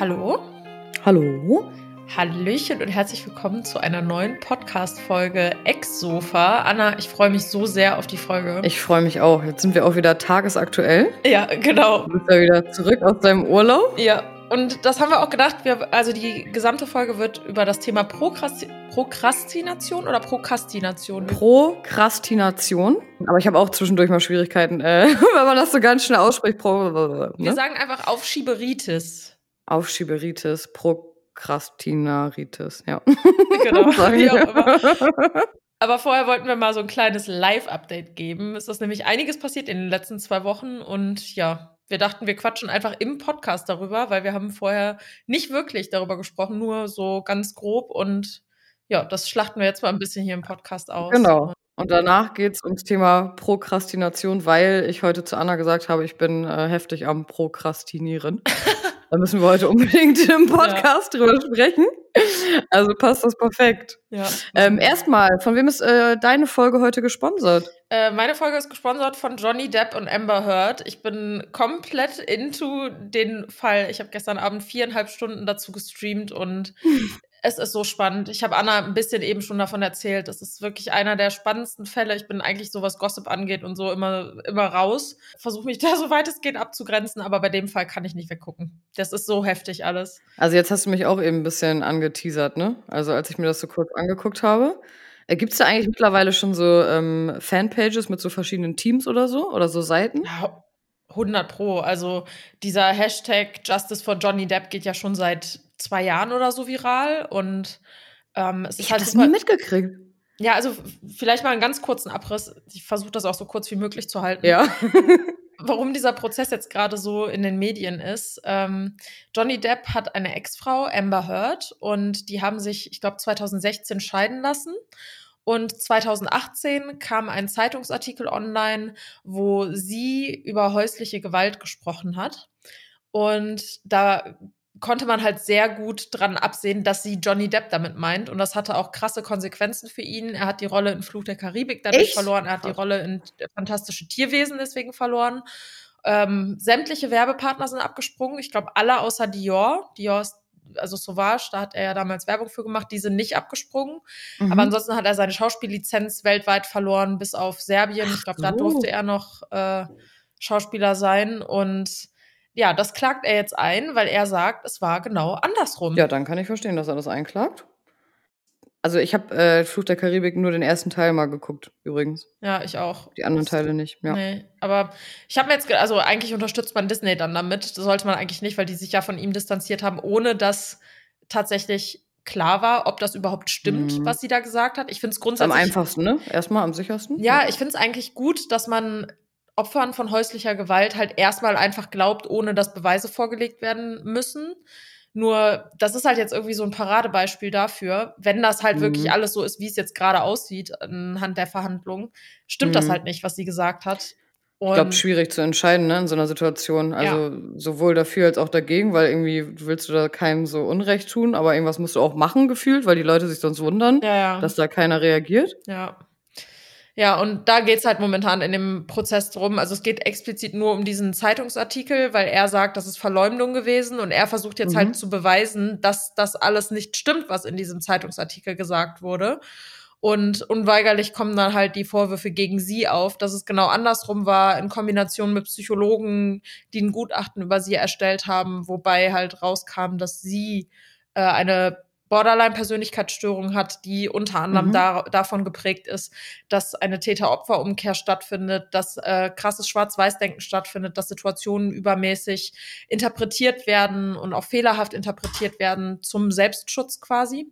Hallo? Hallo? Hallöchen und herzlich willkommen zu einer neuen Podcast-Folge Ex-Sofa. Anna, ich freue mich so sehr auf die Folge. Ich freue mich auch. Jetzt sind wir auch wieder tagesaktuell. ja, genau. Du bist ja wieder zurück aus deinem Urlaub. Ja, und das haben wir auch gedacht. Wir, also die gesamte Folge wird über das Thema Prokrasti Prokrastination oder Prokrastination. Prokrastination. Aber ich habe auch zwischendurch mal Schwierigkeiten, äh, wenn man das so ganz schnell ausspricht. Pro, Wir ne? sagen einfach Aufschieberitis. Aufschieberitis, Prokrastinaritis, ja. Genau. Immer. Aber vorher wollten wir mal so ein kleines Live-Update geben. Es ist nämlich einiges passiert in den letzten zwei Wochen und ja, wir dachten, wir quatschen einfach im Podcast darüber, weil wir haben vorher nicht wirklich darüber gesprochen, nur so ganz grob und ja, das schlachten wir jetzt mal ein bisschen hier im Podcast aus. Genau. Und danach geht's ums Thema Prokrastination, weil ich heute zu Anna gesagt habe, ich bin äh, heftig am Prokrastinieren. da müssen wir heute unbedingt im Podcast drüber sprechen. Also passt das perfekt. Ja. Ähm, Erstmal, von wem ist äh, deine Folge heute gesponsert? Äh, meine Folge ist gesponsert von Johnny Depp und Amber Heard. Ich bin komplett into den Fall. Ich habe gestern Abend viereinhalb Stunden dazu gestreamt und es ist so spannend. Ich habe Anna ein bisschen eben schon davon erzählt. Es ist wirklich einer der spannendsten Fälle. Ich bin eigentlich so, was Gossip angeht und so immer, immer raus. Versuche mich da so weit es geht abzugrenzen, aber bei dem Fall kann ich nicht weggucken. Das ist so heftig alles. Also jetzt hast du mich auch eben ein bisschen angeteasert, ne? Also als ich mir das so kurz angeguckt habe. Äh, Gibt es da eigentlich mittlerweile schon so ähm, Fanpages mit so verschiedenen Teams oder so? Oder so Seiten? Ja, 100 Pro. Also dieser Hashtag Justice for Johnny Depp geht ja schon seit zwei Jahren oder so viral und ähm, es ist Ich halt habe das super- nie mitgekriegt. Ja, also vielleicht mal einen ganz kurzen Abriss. Ich versuche das auch so kurz wie möglich zu halten. Ja. Warum dieser Prozess jetzt gerade so in den Medien ist. Ähm, Johnny Depp hat eine Ex-Frau, Amber Heard, und die haben sich, ich glaube, 2016 scheiden lassen. Und 2018 kam ein Zeitungsartikel online, wo sie über häusliche Gewalt gesprochen hat. Und da konnte man halt sehr gut dran absehen, dass sie Johnny Depp damit meint. Und das hatte auch krasse Konsequenzen für ihn. Er hat die Rolle in Fluch der Karibik dadurch Echt? verloren. Er hat die. Rolle in Fantastische Tierwesen deswegen verloren. Ähm, sämtliche Werbepartner sind abgesprungen. Ich glaube, alle außer Dior. Dior ist, also Sauvage, da hat er ja damals Werbung für gemacht, die sind nicht abgesprungen. Mhm. Aber ansonsten hat er seine Schauspiellizenz weltweit verloren, bis auf Serbien. Ich glaube, da durfte er noch äh, Schauspieler sein. Und ja, das klagt er jetzt ein, weil er sagt, es war genau andersrum. Ja, dann kann ich verstehen, dass er das einklagt. Also ich habe äh, Fluch der Karibik nur den ersten Teil mal geguckt, übrigens. Ja, ich auch. Die anderen Das- Teile nicht. Ja. Nee, aber ich habe mir jetzt, also eigentlich unterstützt man Disney dann damit. Das sollte man eigentlich nicht, weil die sich ja von ihm distanziert haben, ohne dass tatsächlich klar war, ob das überhaupt stimmt, Mhm. was sie da gesagt hat. Ich finde es Ist am grundsätzlich. einfachsten, ne? Erstmal am sichersten. Ja, ich finde es eigentlich gut, dass man Opfern von häuslicher Gewalt halt erstmal einfach glaubt, ohne dass Beweise vorgelegt werden müssen. Nur, das ist halt jetzt irgendwie so ein Paradebeispiel dafür, wenn das halt Mhm. wirklich alles so ist, wie es jetzt gerade aussieht, anhand der Verhandlungen, stimmt das Mhm. halt nicht, was sie gesagt hat. Ich glaube, schwierig zu entscheiden, ne, in so einer Situation. Also sowohl dafür als auch dagegen, weil irgendwie willst du da keinem so Unrecht tun, aber irgendwas musst du auch machen gefühlt, weil die Leute sich sonst wundern, ja, ja. dass da keiner reagiert. Ja. Ja, und da geht's halt momentan in dem Prozess drum. Also es geht explizit nur um diesen Zeitungsartikel, weil er sagt, das ist Verleumdung gewesen und er versucht jetzt Mhm. halt zu beweisen, dass das alles nicht stimmt, was in diesem Zeitungsartikel gesagt wurde. Und unweigerlich kommen dann halt die Vorwürfe gegen sie auf, dass es genau andersrum war, in Kombination mit Psychologen, die ein Gutachten über sie erstellt haben, wobei halt rauskam, dass sie äh, eine Borderline-Persönlichkeitsstörung hat, die unter anderem Mhm. da, davon geprägt ist, dass eine Täter-Opfer-Umkehr stattfindet, dass äh, krasses Schwarz-Weiß-Denken stattfindet, dass Situationen übermäßig interpretiert werden und auch fehlerhaft interpretiert werden zum Selbstschutz quasi.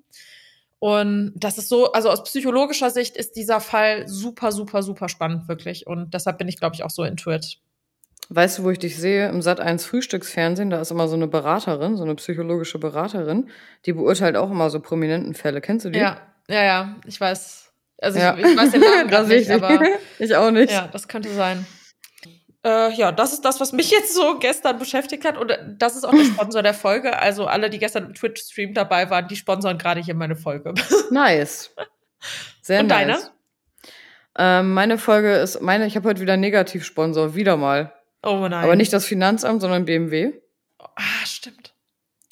Und das ist so, also aus psychologischer Sicht ist dieser Fall super, super, super spannend, wirklich. Und deshalb bin ich, glaube ich, auch so into it. Weißt du, wo ich dich sehe? Im Sat 1 Frühstücksfernsehen, da ist immer so eine Beraterin, so eine psychologische Beraterin, die beurteilt auch immer so prominenten Fälle. Kennst du die? Ja, ja, ja, ich weiß. Also Ja. ich, ich weiß den Namen Da grad sehe ich nicht, aber ich auch nicht. ja, das könnte sein. Äh, ja, das ist das, was mich jetzt so gestern beschäftigt hat. Und äh, das ist auch der Sponsor der Folge. Also alle, die gestern im Twitch-Stream dabei waren, die sponsern gerade hier meine Folge. Nice. Sehr Und nice. deine? Ähm, meine Folge ist, meine, ich habe heute wieder Negativsponsor, wieder mal. Oh nein. Aber nicht das Finanzamt, sondern BMW. Ah, stimmt.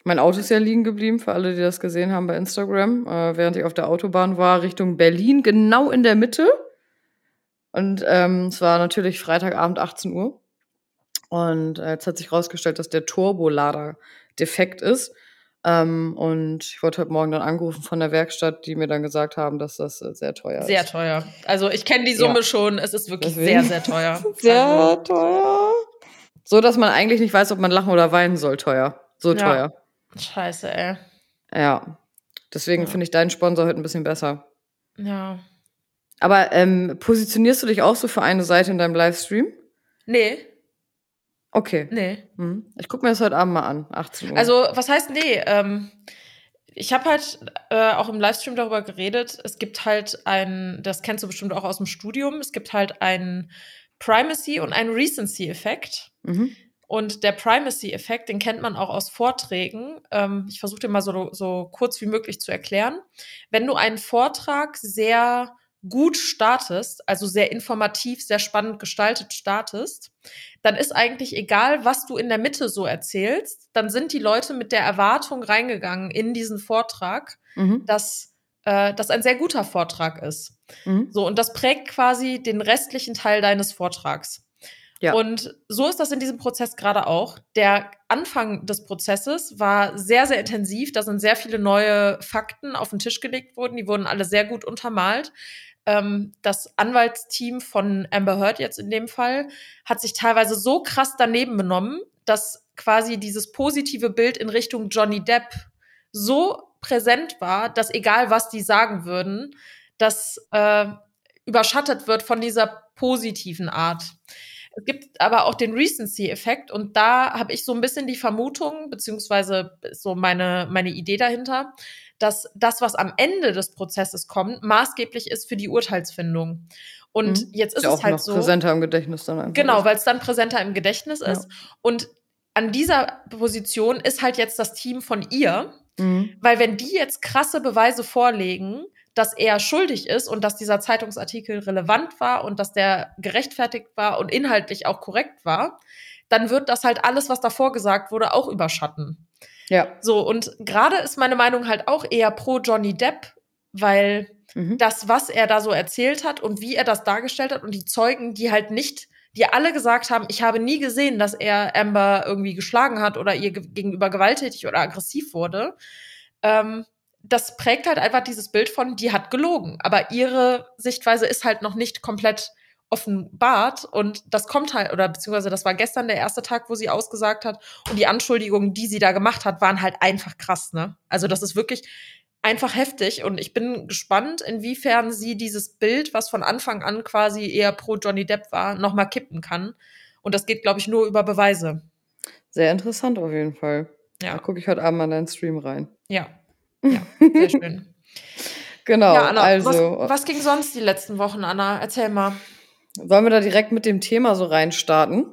Mein Auto ist ja liegen geblieben, für alle, die das gesehen haben bei Instagram, äh, während ich auf der Autobahn war, Richtung Berlin, genau in der Mitte. Und ähm, es war natürlich Freitagabend 18 Uhr. Und äh, jetzt hat sich herausgestellt, dass der Turbolader defekt ist. Ähm, und ich wurde heute Morgen dann angerufen von der Werkstatt, die mir dann gesagt haben, dass das äh, sehr teuer ist. Sehr teuer. Also ich kenne die Summe ja. schon. Es ist wirklich Deswegen. sehr, sehr teuer. sehr also. teuer. So, dass man eigentlich nicht weiß, ob man lachen oder weinen soll, teuer. So Ja. teuer. Scheiße, ey. Ja. Deswegen Ja. finde ich deinen Sponsor heute ein bisschen besser. Ja. Aber ähm, positionierst du dich auch so für eine Seite in deinem Livestream? Nee, Okay. nee. Hm. Ich gucke mir das heute Abend mal an, 18 Uhr. Also, was heißt nee? Ähm, ich habe halt äh, auch im Livestream darüber geredet. Es gibt halt ein, das kennst du bestimmt auch aus dem Studium, es gibt halt einen Primacy- und einen Recency-Effekt. mhm. Und der Primacy-Effekt, den kennt man auch aus Vorträgen. Ähm, ich versuche den mal so, so kurz wie möglich zu erklären. Wenn du einen Vortrag sehr gut startest, also sehr informativ, sehr spannend gestaltet startest, dann ist eigentlich egal, was du in der Mitte so erzählst, dann sind die Leute mit der Erwartung reingegangen in diesen Vortrag, Mhm. dass äh, das ein sehr guter Vortrag ist. Mhm. So, und das prägt quasi den restlichen Teil deines Vortrags. Ja. Und so ist das in diesem Prozess gerade auch. Der Anfang des Prozesses war sehr, sehr intensiv. Da sind sehr viele neue Fakten auf den Tisch gelegt worden. Die wurden alle sehr gut untermalt. Ähm, das Anwaltsteam von Amber Heard jetzt in dem Fall hat sich teilweise so krass daneben benommen, dass quasi dieses positive Bild in Richtung Johnny Depp so präsent war, dass egal was die sagen würden, das äh, überschattet wird von dieser positiven Art. Es gibt aber auch den Recency-Effekt und da habe ich so ein bisschen die Vermutung, beziehungsweise so meine, meine Idee dahinter, dass das, was am Ende des Prozesses kommt, maßgeblich ist für die Urteilsfindung. Und Mhm. jetzt ist ja es halt so. präsenter im Gedächtnis dann einfach. Genau, ist. weil es dann präsenter im Gedächtnis Ja. ist. Und an dieser Position ist halt jetzt das Team von ihr, Mhm. weil wenn die jetzt krasse Beweise vorlegen, dass er schuldig ist und dass dieser Zeitungsartikel relevant war und dass der gerechtfertigt war und inhaltlich auch korrekt war, dann wird das halt alles, was davor gesagt wurde, auch überschatten. Ja. So, und gerade ist meine Meinung halt auch eher pro Johnny Depp, weil Mhm. das, was er da so erzählt hat und wie er das dargestellt hat und die Zeugen, die halt nicht, die alle gesagt haben, ich habe nie gesehen, dass er Amber irgendwie geschlagen hat oder ihr ge- gegenüber gewalttätig oder aggressiv wurde. Ähm, das prägt halt einfach dieses Bild von, die hat gelogen. Aber ihre Sichtweise ist halt noch nicht komplett offenbart und das kommt halt, oder beziehungsweise das war gestern der erste Tag, wo sie ausgesagt hat und die Anschuldigungen, die sie da gemacht hat, waren halt einfach krass, ne? Also das ist wirklich einfach heftig und ich bin gespannt, inwiefern sie dieses Bild, was von Anfang an quasi eher pro Johnny Depp war, nochmal kippen kann. Und das geht, glaube ich, nur über Beweise. Sehr interessant auf jeden Fall. Da Ja, gucke ich heute Abend mal in deinen Stream rein. ja, ja, sehr schön. Genau, ja, Anna, also was, was ging sonst die letzten Wochen, Anna? Erzähl mal. Wollen wir da direkt mit dem Thema so reinstarten?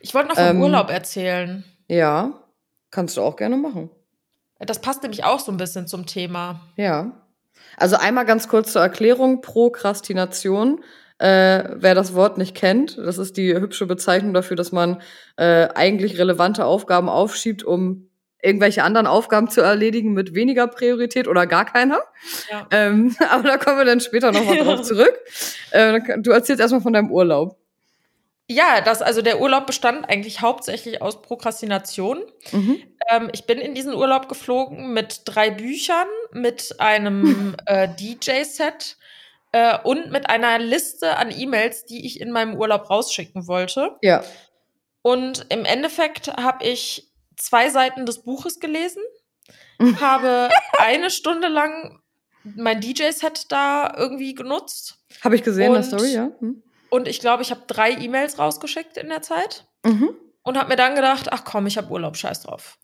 Ich wollte noch vom Ähm, Urlaub erzählen. Ja, kannst du auch gerne machen. Das passt nämlich auch so ein bisschen zum Thema. Ja. Also einmal ganz kurz zur Erklärung. Prokrastination. Äh, wer das Wort nicht kennt, das ist die hübsche Bezeichnung dafür, dass man äh, eigentlich relevante Aufgaben aufschiebt, um irgendwelche anderen Aufgaben zu erledigen mit weniger Priorität oder gar keiner. Ja. Ähm, aber da kommen wir dann später nochmal drauf zurück. Äh, du erzählst erstmal von deinem Urlaub. Ja, das, also der Urlaub bestand eigentlich hauptsächlich aus Prokrastination. Mhm. Ähm, ich bin in diesen Urlaub geflogen mit drei Büchern, mit einem äh, DJ-Set äh, und mit einer Liste an E-Mails, die ich in meinem Urlaub rausschicken wollte. Ja. Und im Endeffekt habe ich zwei Seiten des Buches gelesen, habe eine Stunde lang mein DJ-Set da irgendwie genutzt. Habe ich gesehen, in der Story, ja. Hm. Und ich glaube, ich habe drei E-Mails rausgeschickt in der Zeit Mhm. und habe mir dann gedacht, ach komm, ich habe Urlaub, scheiß drauf.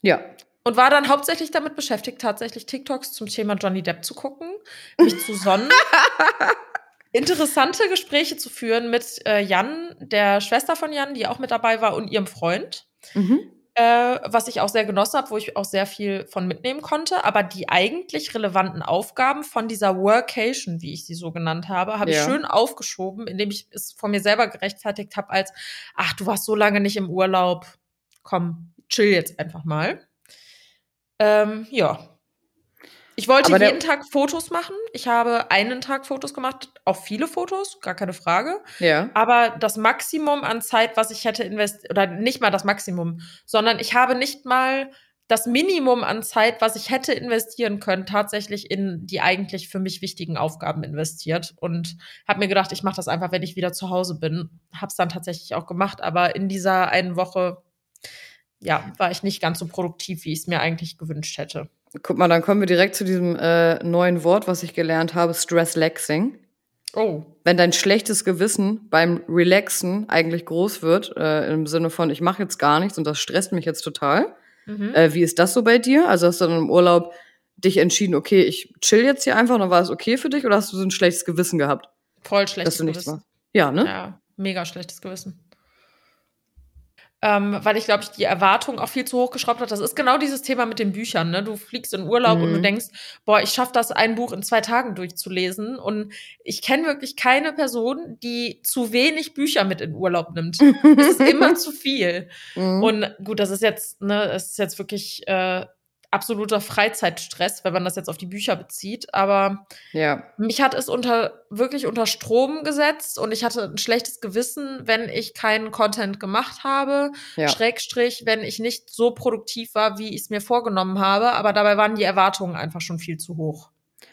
Ja. Und war dann hauptsächlich damit beschäftigt, tatsächlich TikToks zum Thema Johnny Depp zu gucken, mich zu sonnen, interessante Gespräche zu führen mit äh, Jan, der Schwester von Jan, die auch mit dabei war, und ihrem Freund. Mhm. Äh, was ich auch sehr genossen habe, wo ich auch sehr viel von mitnehmen konnte. Aber die eigentlich relevanten Aufgaben von dieser Workation, wie ich sie so genannt habe, habe ich Ja. schön aufgeschoben, indem ich es von mir selber gerechtfertigt habe als, ach, du warst so lange nicht im Urlaub, komm, chill jetzt einfach mal. Ähm, ja. Ich wollte jeden Tag Fotos machen. Ich habe einen Tag Fotos gemacht, auch viele Fotos, gar keine Frage. Ja. Aber das Maximum an Zeit, was ich hätte investiert, oder nicht mal das Maximum, sondern ich habe nicht mal das Minimum an Zeit, was ich hätte investieren können, tatsächlich in die eigentlich für mich wichtigen Aufgaben investiert und habe mir gedacht, ich mache das einfach, wenn ich wieder zu Hause bin. Habe es dann tatsächlich auch gemacht, aber in dieser einen Woche ja, war ich nicht ganz so produktiv, wie ich es mir eigentlich gewünscht hätte. Guck mal, dann kommen wir direkt zu diesem äh, neuen Wort, was ich gelernt habe, Stress-Lexing. Oh. Wenn dein schlechtes Gewissen beim Relaxen eigentlich groß wird, äh, im Sinne von, ich mache jetzt gar nichts und das stresst mich jetzt total. Mhm. Äh, wie ist das so bei dir? Also hast du dann im Urlaub dich entschieden, okay, ich chill jetzt hier einfach und dann war es okay für dich oder hast du so ein schlechtes Gewissen gehabt? Voll schlechtes Gewissen. Ja, ne? Ja, mega schlechtes Gewissen ähm, weil ich glaube, ich die Erwartung auch viel zu hoch geschraubt hat. Das ist genau dieses Thema mit den Büchern. Ne? Du fliegst in Urlaub mhm. und du mhm. denkst, boah, ich schaffe das, ein Buch in zwei Tagen durchzulesen. Und ich kenne wirklich keine Person, die zu wenig Bücher mit in Urlaub nimmt. es ist immer zu viel. Mhm. Und gut, das ist jetzt, ne, es ist jetzt wirklich äh, absoluter Freizeitstress, wenn man das jetzt auf die Bücher bezieht. Aber ja. mich hat es unter wirklich unter Strom gesetzt und ich hatte ein schlechtes Gewissen, wenn ich keinen Content gemacht habe. Ja. Schrägstrich, wenn ich nicht so produktiv war, wie ich es mir vorgenommen habe. Aber dabei waren die Erwartungen einfach schon viel zu hoch.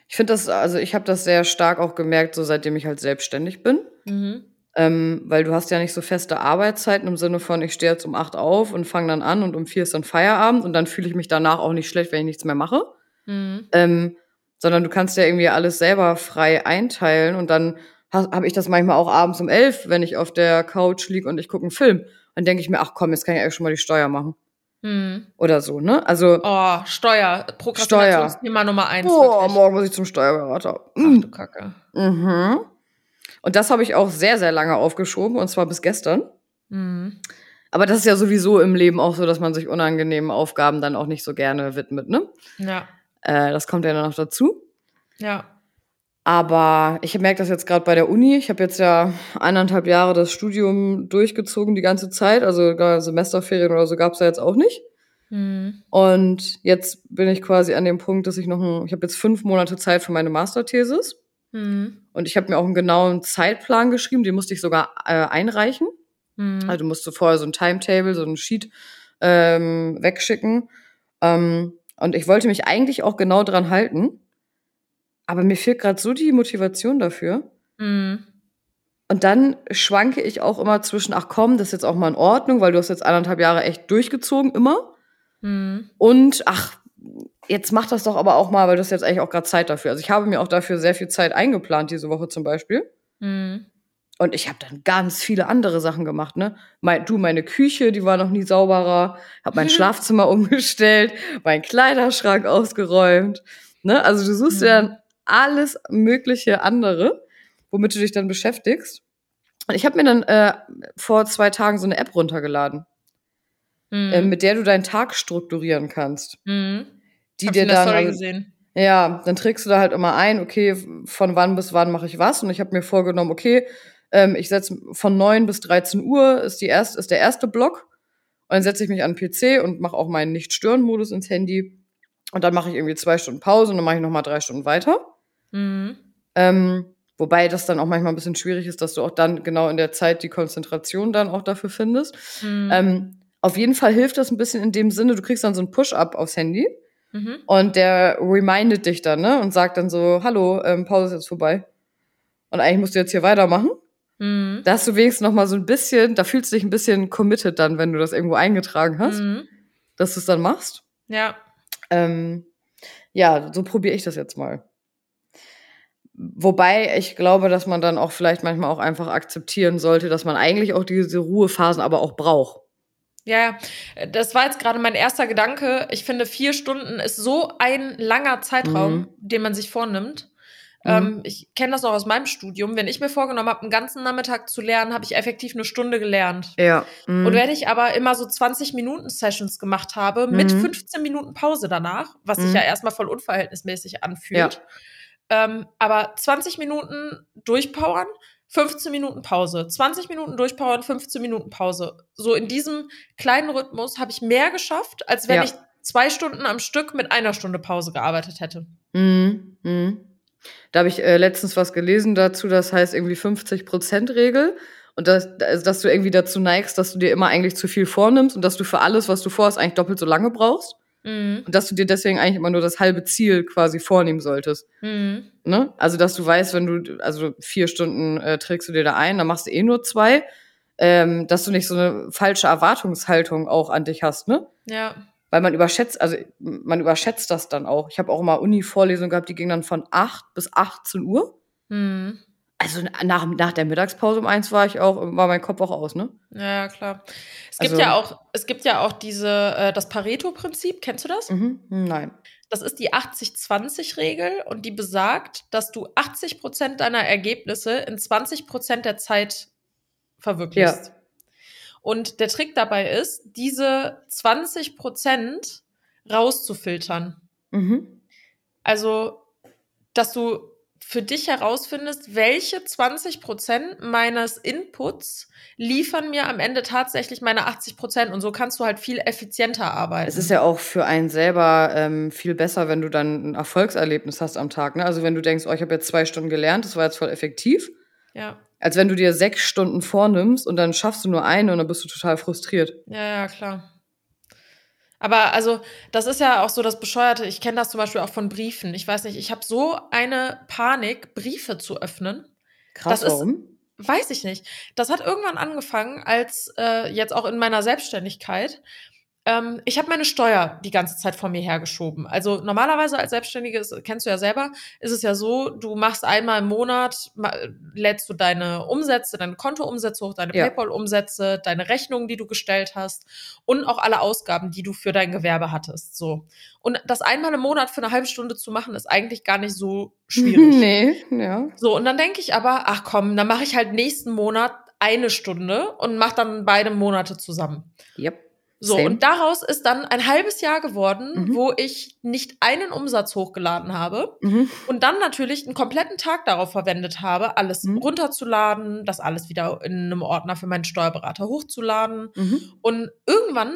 Ich finde das, also ich habe das sehr stark auch gemerkt, so seitdem ich halt selbstständig bin. Mhm. Ähm, weil du hast ja nicht so feste Arbeitszeiten im Sinne von, ich stehe jetzt um acht auf und fange dann an und um vier ist dann Feierabend und dann fühle ich mich danach auch nicht schlecht, wenn ich nichts mehr mache. Mhm. Ähm, sondern du kannst ja irgendwie alles selber frei einteilen und dann habe ich das manchmal auch abends um elf, wenn ich auf der Couch liege und ich gucke einen Film. Dann denke ich mir, ach komm, jetzt kann ich eigentlich schon mal die Steuer machen. Mhm. Oder so, ne? Also. Oh, Steuer. Prokrastinationsthema Nummer eins. Wirklich. morgen muss ich zum Steuerberater. Ach du Kacke. Mhm. Und das habe ich auch sehr, sehr lange aufgeschoben, und zwar bis gestern. Mhm. Aber das ist ja sowieso im Leben auch so, dass man sich unangenehmen Aufgaben dann auch nicht so gerne widmet, ne? Ja. Äh, das kommt ja dann noch dazu. Ja. Aber ich merke das jetzt gerade bei der Uni. Ich habe jetzt ja eineinhalb Jahre das Studium durchgezogen die ganze Zeit. Also Semesterferien oder so gab es ja jetzt auch nicht. Mhm. Und jetzt bin ich quasi an dem Punkt, dass ich noch ein, ich habe jetzt fünf Monate Zeit für meine Masterthesis. Mhm. Und ich habe mir auch einen genauen Zeitplan geschrieben, den musste ich sogar äh, einreichen. Mhm. Also du musst vorher so ein Timetable, so ein Sheet ähm, wegschicken. Ähm, und ich wollte mich eigentlich auch genau dran halten. Aber mir fehlt gerade so die Motivation dafür. Mhm. Und dann schwanke ich auch immer zwischen, ach komm, das ist jetzt auch mal in Ordnung, weil du hast jetzt anderthalb Jahre echt durchgezogen, immer. Mhm. Und ach, jetzt mach das doch aber auch mal, weil du hast jetzt eigentlich auch gerade Zeit dafür. Also ich habe mir auch dafür sehr viel Zeit eingeplant diese Woche zum Beispiel. Mhm. Und ich habe dann ganz viele andere Sachen gemacht, ne? Mein, du, meine Küche, die war noch nie sauberer, habe mein Schlafzimmer umgestellt, meinen Kleiderschrank ausgeräumt, ne? Also du suchst mhm. dir dann alles mögliche andere, womit du dich dann beschäftigst. Und ich habe mir dann äh, vor zwei Tagen so eine App runtergeladen, mhm. äh, mit der du deinen Tag strukturieren kannst. Mhm die dir dann. Story gesehen. Ja, dann trägst du da halt immer ein, okay, von wann bis wann mache ich was. Und ich habe mir vorgenommen, okay, ähm, ich setze von 9 bis 13 Uhr ist, die erst, ist der erste Block. Und dann setze ich mich an den PC und mache auch meinen Nicht-Stören-Modus ins Handy. Und dann mache ich irgendwie zwei Stunden Pause und dann mache ich nochmal drei Stunden weiter. Mhm. Ähm, wobei das dann auch manchmal ein bisschen schwierig ist, dass du auch dann genau in der Zeit die Konzentration dann auch dafür findest. Mhm. Ähm, auf jeden Fall hilft das ein bisschen in dem Sinne, du kriegst dann so ein Push-up aufs Handy. Mhm. Und der remindet dich dann, ne? Und sagt dann so, hallo, ähm, Pause ist jetzt vorbei. Und eigentlich musst du jetzt hier weitermachen. Mhm. Da hast du wenigstens noch mal so ein bisschen, da fühlst du dich ein bisschen committed dann, wenn du das irgendwo eingetragen hast, mhm. dass du es dann machst. Ja. Ähm, ja, so probiere ich das jetzt mal. Wobei ich glaube, dass man dann auch vielleicht manchmal auch einfach akzeptieren sollte, dass man eigentlich auch diese Ruhephasen aber auch braucht. Ja, das war jetzt gerade mein erster Gedanke. Ich finde, vier Stunden ist so ein langer Zeitraum, mhm. den man sich vornimmt. Mhm. Ähm, ich kenne das auch aus meinem Studium. Wenn ich mir vorgenommen habe, einen ganzen Nachmittag zu lernen, habe ich effektiv eine Stunde gelernt. Ja. Mhm. Und wenn ich aber immer so 20 Minuten Sessions gemacht habe, mit 15 mhm. Minuten Pause danach, was sich mhm. ja erstmal voll unverhältnismäßig anfühlt, ja. ähm, aber 20 Minuten durchpowern, 15 Minuten Pause, 20 Minuten durchpowern, 15 Minuten Pause. So in diesem kleinen Rhythmus habe ich mehr geschafft, als wenn ja. ich zwei Stunden am Stück mit einer Stunde Pause gearbeitet hätte. Mhm. Mhm. Da habe ich äh, letztens was gelesen dazu, das heißt irgendwie 50%-Regel. Und das, also, dass du irgendwie dazu neigst, dass du dir immer eigentlich zu viel vornimmst und dass du für alles, was du vorhast, eigentlich doppelt so lange brauchst. Mhm. Und dass du dir deswegen eigentlich immer nur das halbe Ziel quasi vornehmen solltest. Mhm. Ne? Also, dass du weißt, wenn du, also vier Stunden äh, trägst du dir da ein, dann machst du eh nur zwei, ähm, dass du nicht so eine falsche Erwartungshaltung auch an dich hast, ne? Ja. Weil man überschätzt, also man überschätzt das dann auch. Ich habe auch immer Uni-Vorlesungen gehabt, die gingen dann von 8 bis 18 Uhr. Mhm. Also nach, nach der Mittagspause um eins war ich auch, war mein Kopf auch aus, ne? Ja, klar. Es gibt also, ja auch, es gibt ja auch diese, äh, das Pareto-Prinzip, kennst du das? Mhm, nein. Das ist die 80-20-Regel und die besagt, dass du 80 Prozent deiner Ergebnisse in 20 Prozent der Zeit verwirklichst. Ja. Und der Trick dabei ist, diese 20 Prozent rauszufiltern. Mhm. Also, dass du für dich herausfindest, welche 20 Prozent meines Inputs liefern mir am Ende tatsächlich meine 80 Prozent. Und so kannst du halt viel effizienter arbeiten. Es ist ja auch für einen selber ähm, viel besser, wenn du dann ein Erfolgserlebnis hast am Tag. Ne? Also wenn du denkst, oh, ich habe jetzt zwei Stunden gelernt, das war jetzt voll effektiv. Ja. Als wenn du dir sechs Stunden vornimmst und dann schaffst du nur eine und dann bist du total frustriert. Ja, ja, klar. Aber also, das ist ja auch so das Bescheuerte. Ich kenne das zum Beispiel auch von Briefen. Ich weiß nicht, ich habe so eine Panik, Briefe zu öffnen. Krass, das warum? Ist, weiß ich nicht. Das hat irgendwann angefangen, als äh, jetzt auch in meiner Selbstständigkeit, ähm, ich habe meine Steuer die ganze Zeit vor mir hergeschoben. Also normalerweise als Selbstständige, das kennst du ja selber, ist es ja so, du machst einmal im Monat, lädst du deine Umsätze, deine Kontoumsätze hoch, deine ja. PayPal-Umsätze, deine Rechnungen, die du gestellt hast und auch alle Ausgaben, die du für dein Gewerbe hattest. So. Und das einmal im Monat für eine halbe Stunde zu machen, ist eigentlich gar nicht so schwierig. nee, ja. So, und dann denke ich aber, ach komm, dann mache ich halt nächsten Monat eine Stunde und mache dann beide Monate zusammen. Yep. So, Same. und daraus ist dann ein halbes Jahr geworden, mhm. wo ich nicht einen Umsatz hochgeladen habe mhm. und dann natürlich einen kompletten Tag darauf verwendet habe, alles mhm. runterzuladen, das alles wieder in einem Ordner für meinen Steuerberater hochzuladen. Mhm. Und irgendwann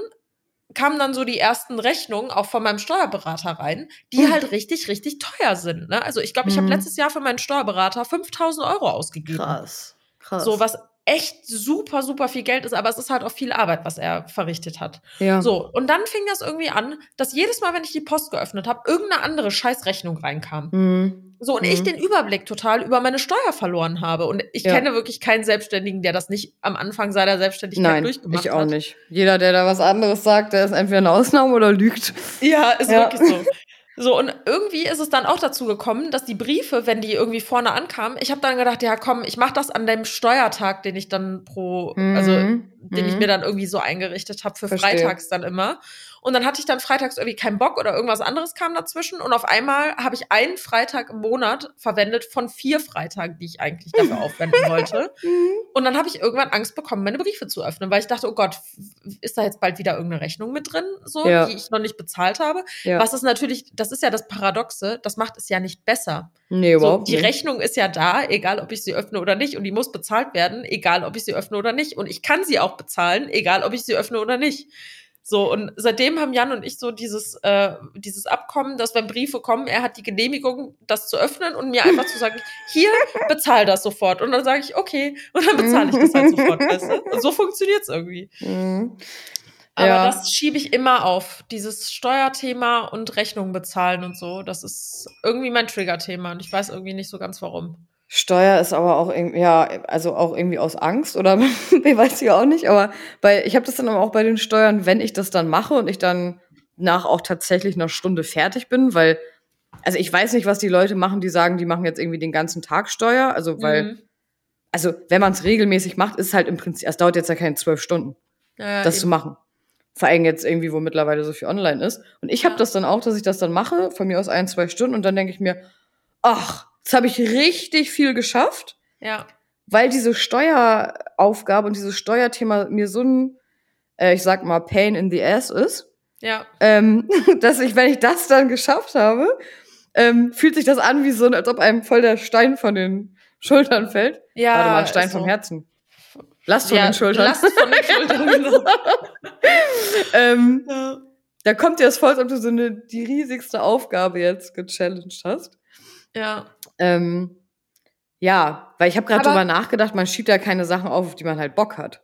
kamen dann so die ersten Rechnungen auch von meinem Steuerberater rein, die mhm. halt richtig, richtig teuer sind. Ne? Also ich glaube, ich habe mhm. letztes Jahr für meinen Steuerberater 5000 Euro ausgegeben. Krass. Krass. So, was echt super, super viel Geld ist, aber es ist halt auch viel Arbeit, was er verrichtet hat. Ja. So, und dann fing das irgendwie an, dass jedes Mal, wenn ich die Post geöffnet habe, irgendeine andere Scheißrechnung reinkam. Mhm. So, und mhm. ich den Überblick total über meine Steuer verloren habe. Und ich ja. kenne wirklich keinen Selbstständigen, der das nicht am Anfang seiner Selbstständigkeit Nein, durchgemacht hat. Ich auch nicht. Jeder, der da was anderes sagt, der ist entweder eine Ausnahme oder lügt. Ja, ist ja. wirklich so. So, und irgendwie ist es dann auch dazu gekommen, dass die Briefe, wenn die irgendwie vorne ankamen, ich habe dann gedacht, ja komm, ich mache das an dem Steuertag, den ich dann pro, mhm. also den mhm. ich mir dann irgendwie so eingerichtet habe für Verstehe. freitags dann immer. Und dann hatte ich dann freitags irgendwie keinen Bock oder irgendwas anderes kam dazwischen. Und auf einmal habe ich einen Freitag im Monat verwendet von vier Freitagen, die ich eigentlich dafür aufwenden wollte. Mhm. Und dann habe ich irgendwann Angst bekommen, meine Briefe zu öffnen, weil ich dachte, oh Gott, ist da jetzt bald wieder irgendeine Rechnung mit drin, so, ja. die ich noch nicht bezahlt habe. Ja. Was ist natürlich, das ist ja das Paradoxe, das macht es ja nicht besser. Nee, überhaupt so, Die nicht. Rechnung ist ja da, egal ob ich sie öffne oder nicht. Und die muss bezahlt werden, egal ob ich sie öffne oder nicht. Und ich kann sie auch bezahlen, egal ob ich sie öffne oder nicht. So, und seitdem haben Jan und ich so dieses, äh, dieses Abkommen, dass wenn Briefe kommen, er hat die Genehmigung, das zu öffnen und mir einfach zu sagen, hier, bezahl das sofort. Und dann sage ich, okay, und dann bezahle ich das halt sofort. Weißt du? Und so funktioniert's irgendwie. Mhm. Aber ja. das schiebe ich immer auf. Dieses Steuerthema und Rechnungen bezahlen und so, das ist irgendwie mein Triggerthema und ich weiß irgendwie nicht so ganz warum. Steuer ist aber auch irgendwie, ja, also auch irgendwie aus Angst oder weiß ich auch nicht, aber bei, ich habe das dann aber auch bei den Steuern, wenn ich das dann mache und ich dann nach auch tatsächlich einer Stunde fertig bin, weil, also ich weiß nicht, was die Leute machen, die sagen, die machen jetzt irgendwie den ganzen Tag Steuer, also weil, mhm. also wenn man es regelmäßig macht, ist es halt im Prinzip, es dauert jetzt ja keine zwölf Stunden, ja, das eben. zu machen. Vor allem jetzt irgendwie, wo mittlerweile so viel online ist. Und ich ja. habe das dann auch, dass ich das dann mache, von mir aus ein, zwei Stunden und dann denke ich mir, ach, Jetzt habe ich richtig viel geschafft. Ja. Weil diese Steueraufgabe und dieses Steuerthema mir so ein, äh, ich sag mal, Pain in the Ass ist. Ja. Ähm, dass ich, wenn ich das dann geschafft habe, ähm, fühlt sich das an wie so, als ob einem voll der Stein von den Schultern fällt. Ja. Warte mal, Stein so. vom Herzen. Last von ja, den Schultern. Last von den Schultern, genau. ähm, ja. Da kommt dir das vor, als ob du so eine, die riesigste Aufgabe jetzt gechallenged hast. Ja. Ähm, ja, weil ich habe gerade drüber nachgedacht, man schiebt ja keine Sachen auf, auf die man halt Bock hat.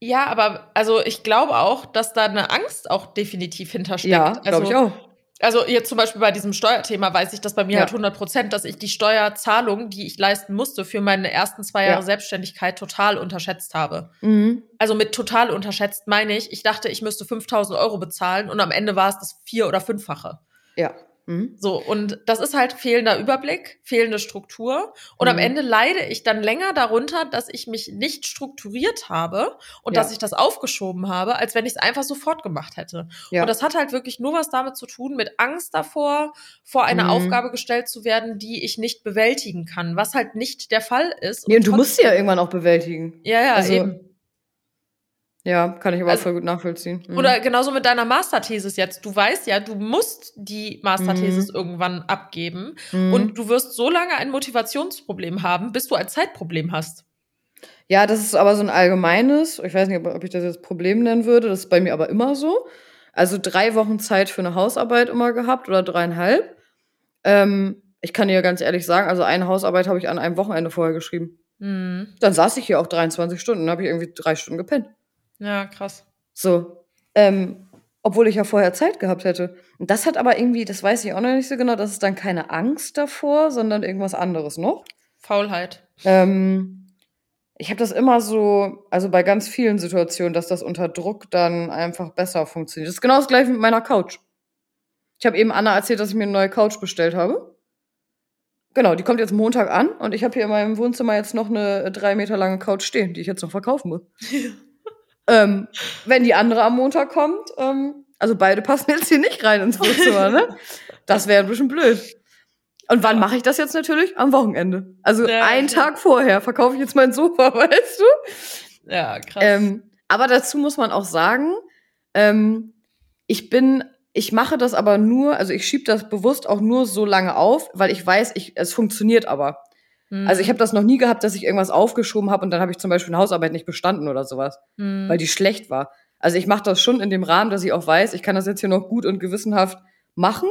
Ja, aber also ich glaube auch, dass da eine Angst auch definitiv hintersteckt. Ja, also, glaube ich auch. Also jetzt zum Beispiel bei diesem Steuerthema weiß ich das bei mir Ja. halt 100 Prozent, dass ich die Steuerzahlung, die ich leisten musste für meine ersten zwei Jahre Ja. Selbstständigkeit total unterschätzt habe. Mhm. Also mit total unterschätzt meine ich, ich dachte, ich müsste 5000 Euro bezahlen und am Ende war es das vier- oder fünffache. Ja. Mhm. So, und das ist halt fehlender Überblick, fehlende Struktur. Und am Mhm. Ende leide ich dann länger darunter, dass ich mich nicht strukturiert habe und Ja. dass ich das aufgeschoben habe, als wenn ich es einfach sofort gemacht hätte. Ja. Und das hat halt wirklich nur was damit zu tun, mit Angst davor, vor eine Mhm. Aufgabe gestellt zu werden, die ich nicht bewältigen kann, was halt nicht der Fall ist. Nee, und du musst sie ja irgendwann auch bewältigen. Ja, ja, Also, eben. Ja, kann ich aber Also- voll gut nachvollziehen. Mhm. Oder genauso mit deiner Masterthesis jetzt. Du weißt ja, du musst die Masterthesis irgendwann abgeben. Mhm. Und du wirst so lange ein Motivationsproblem haben, bis du ein Zeitproblem hast. Ja, das ist aber so ein allgemeines, ich weiß nicht, ob, ich das jetzt Problem nennen würde, das ist bei mir aber immer so. Also drei Wochen Zeit für eine Hausarbeit immer gehabt oder dreieinhalb. Ähm, ich kann dir ganz ehrlich sagen, also eine Hausarbeit habe ich an einem Wochenende vorher geschrieben. Hm. Dann saß ich hier auch 23 Stunden, dann habe ich irgendwie drei Stunden gepennt. Ja, krass. So. Ähm, obwohl ich ja vorher Zeit gehabt hätte. Und das hat aber irgendwie, das weiß ich auch noch nicht so genau, das ist dann keine Angst davor, sondern irgendwas anderes noch. Faulheit. Ähm, ich habe das immer so, also bei ganz vielen Situationen, dass das unter Druck dann einfach besser funktioniert. Das ist genau das gleiche mit meiner Couch. Ich habe eben Anna erzählt, dass ich mir eine neue Couch bestellt habe. Genau, die kommt jetzt Montag an und ich habe hier in meinem Wohnzimmer jetzt noch eine drei Meter lange Couch stehen, die ich jetzt noch verkaufen muss. ähm, wenn die andere am Montag kommt, ähm, also beide passen jetzt hier nicht rein ins Wohnzimmer, ne? Das wäre ein bisschen blöd. Und wann mache ich das jetzt natürlich? Am Wochenende. Also Ja, einen klar. Tag vorher verkaufe ich jetzt mein Sofa, weißt du? Ja, krass. Ähm, aber dazu muss man auch sagen, ähm, ich bin, ich mache das aber nur, also ich schiebe das bewusst auch nur so lange auf, weil ich weiß, ich, es funktioniert aber. Hm. Also ich habe das noch nie gehabt, dass ich irgendwas aufgeschoben habe und dann habe ich zum Beispiel eine Hausarbeit nicht bestanden oder sowas, Hm. weil die schlecht war. Also ich mache das schon in dem Rahmen, dass ich auch weiß, ich kann das jetzt hier noch gut und gewissenhaft machen.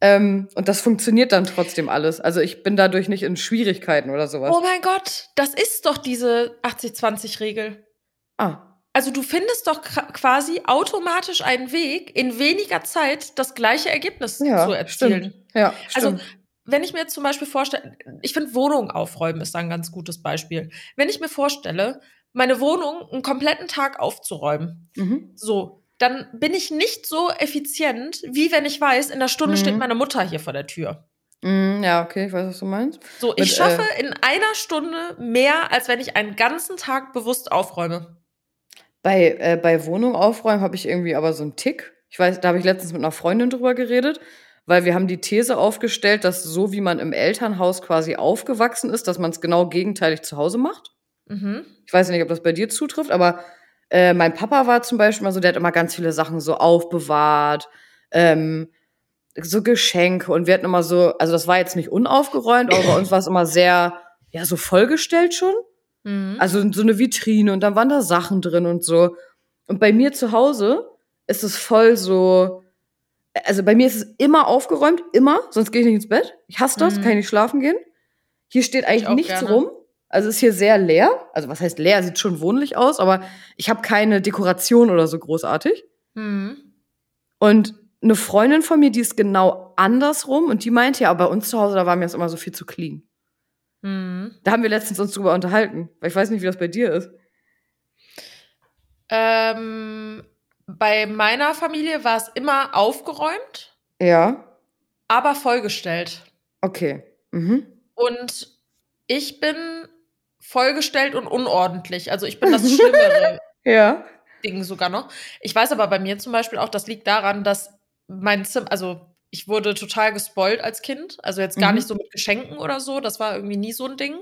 Ähm, und das funktioniert dann trotzdem alles. Also ich bin dadurch nicht in Schwierigkeiten oder sowas. Oh mein Gott, das ist doch diese 80-20-Regel. Ah, Also du findest doch quasi automatisch einen Weg, in weniger Zeit das gleiche Ergebnis ja, zu erzielen. stimmt. Ja, Also, stimmt. Wenn ich mir jetzt zum Beispiel vorstelle, ich finde Wohnung aufräumen ist da ein ganz gutes Beispiel. Wenn ich mir vorstelle, meine Wohnung einen kompletten Tag aufzuräumen, mhm. so, dann bin ich nicht so effizient, wie wenn ich weiß, in einer Stunde Mhm. steht meine Mutter hier vor der Tür. Mm, ja, okay, ich weiß, was du meinst. So, ich Mit, schaffe in einer Stunde mehr, als wenn ich einen ganzen Tag bewusst aufräume. Bei, äh, bei Wohnung aufräumen habe ich irgendwie aber so einen Tick. Ich weiß, da habe ich letztens mit einer Freundin drüber geredet, weil wir haben die These aufgestellt, dass so wie man im Elternhaus quasi aufgewachsen ist, dass man es genau gegenteilig zu Hause macht. Mhm. Ich weiß nicht, ob das bei dir zutrifft, aber äh, mein Papa war zum Beispiel mal so, der hat immer ganz viele Sachen so aufbewahrt, ähm, so Geschenke und wir hatten immer so, also das war jetzt nicht unaufgeräumt, aber bei uns war es immer sehr, ja, so vollgestellt schon. Mhm. Also so eine Vitrine und dann waren da Sachen drin und so. Und bei mir zu Hause ist es voll so, also bei mir ist es immer aufgeräumt, immer, sonst gehe ich nicht ins Bett. Ich hasse das, Mhm. kann ich nicht schlafen gehen. Hier steht eigentlich nichts gerne. rum. Also ist hier sehr leer. Also was heißt leer? Sieht schon wohnlich aus, aber ich habe keine Dekoration oder so großartig. Mhm. Und eine Freundin von mir, die ist genau andersrum und die meinte ja, aber bei uns zu Hause, da war mir das immer so viel zu clean. Mhm. Da haben wir letztens uns drüber unterhalten, weil ich weiß nicht, wie das bei dir ist. Ähm, bei meiner Familie war es immer aufgeräumt, Ja, aber vollgestellt. okay. Mhm. Und ich bin vollgestellt und unordentlich. Also ich bin das schlimmere Ja. Ding sogar noch. Ich weiß aber bei mir zum Beispiel auch, das liegt daran, dass mein Zimmer, also ich wurde total gespoilt als Kind. Also jetzt gar Mhm. nicht so mit Geschenken oder so. Das war irgendwie nie so ein Ding.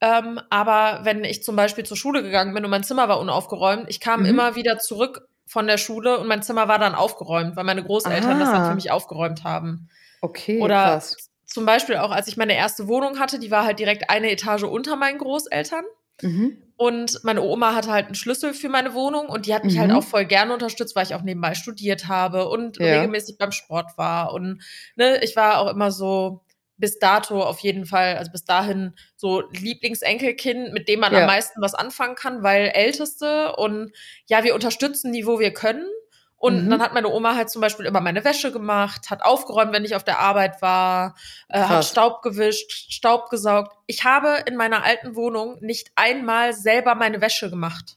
Ähm, aber wenn ich zum Beispiel zur Schule gegangen bin und mein Zimmer war unaufgeräumt, ich kam Mhm. immer wieder zurück von der Schule und mein Zimmer war dann aufgeräumt, weil meine Großeltern das dann Ah. für mich aufgeräumt haben. Okay, Oder krass. zum Beispiel auch, als ich meine erste Wohnung hatte, die war halt direkt eine Etage unter meinen Großeltern. Mhm. Und meine Oma hatte halt einen Schlüssel für meine Wohnung und die hat mich halt Mhm. auch voll gerne unterstützt, weil ich auch nebenbei studiert habe und Ja. regelmäßig beim Sport war. Und ne, ich war auch immer so bis dato auf jeden Fall, also bis dahin so Lieblingsenkelkind, mit dem man Ja. am meisten was anfangen kann, weil Älteste und ja, wir unterstützen die, wo wir können. Und Mhm. dann hat meine Oma halt zum Beispiel immer meine Wäsche gemacht, hat aufgeräumt, wenn ich auf der Arbeit war, äh, hat. Staub gewischt, Staub gesaugt. Ich habe in meiner alten Wohnung nicht einmal selber meine Wäsche gemacht.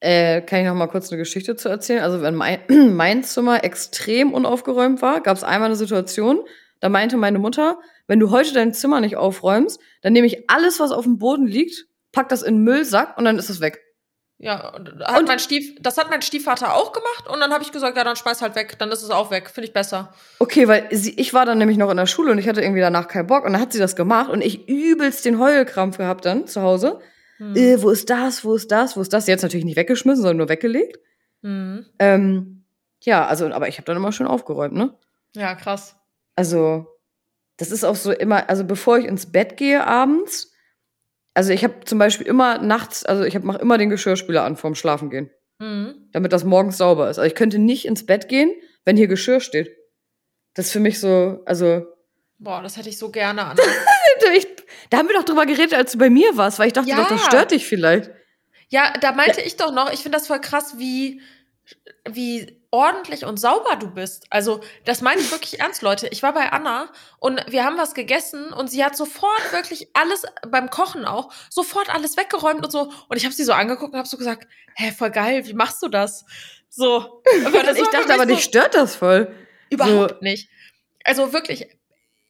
Äh, kann ich noch mal kurz eine Geschichte zu erzählen? Also, wenn mein, mein Zimmer extrem unaufgeräumt war, gab es einmal eine Situation, da meinte meine Mutter, wenn du heute dein Zimmer nicht aufräumst, dann nehme ich alles, was auf dem Boden liegt, pack das in den Müllsack und dann ist es weg. Ja, und hat Und- mein Stief, das hat mein Stiefvater auch gemacht und dann habe ich gesagt, ja, dann schmeiß halt weg, dann ist es auch weg, finde ich besser. Okay, weil sie, ich war dann nämlich noch in der Schule und ich hatte irgendwie danach keinen Bock und dann hat sie das gemacht und ich übelst den Heulkrampf gehabt dann zu Hause. Hm. Äh, wo ist das? Wo ist das? Wo ist das? Jetzt natürlich nicht weggeschmissen, sondern nur weggelegt. Hm. Ähm, ja, also, aber ich habe dann immer schön aufgeräumt, ne? Ja, krass. Also, das ist auch so immer, also bevor ich ins Bett gehe abends, also ich habe zum Beispiel immer nachts, also ich mache immer den Geschirrspüler an vorm Schlafengehen, Hm. damit das morgens sauber ist. Also ich könnte nicht ins Bett gehen, wenn hier Geschirr steht. Das ist für mich so, also, Boah, das hätte ich so gerne an. ich, da haben wir doch drüber geredet, als du bei mir warst, weil ich dachte Ja. doch, das stört dich vielleicht. ja, da meinte ich doch noch, ich finde das voll krass, wie, wie ordentlich und sauber du bist. Also, das meine ich wirklich ernst, Leute. Ich war bei Anna und wir haben was gegessen und sie hat sofort wirklich alles, beim Kochen auch, sofort alles weggeräumt und so. Und ich habe sie so angeguckt und habe so gesagt, hä, voll geil, wie machst du das? So. Aber das ich dachte aber, so, dich stört das voll. Überhaupt nicht. Also wirklich,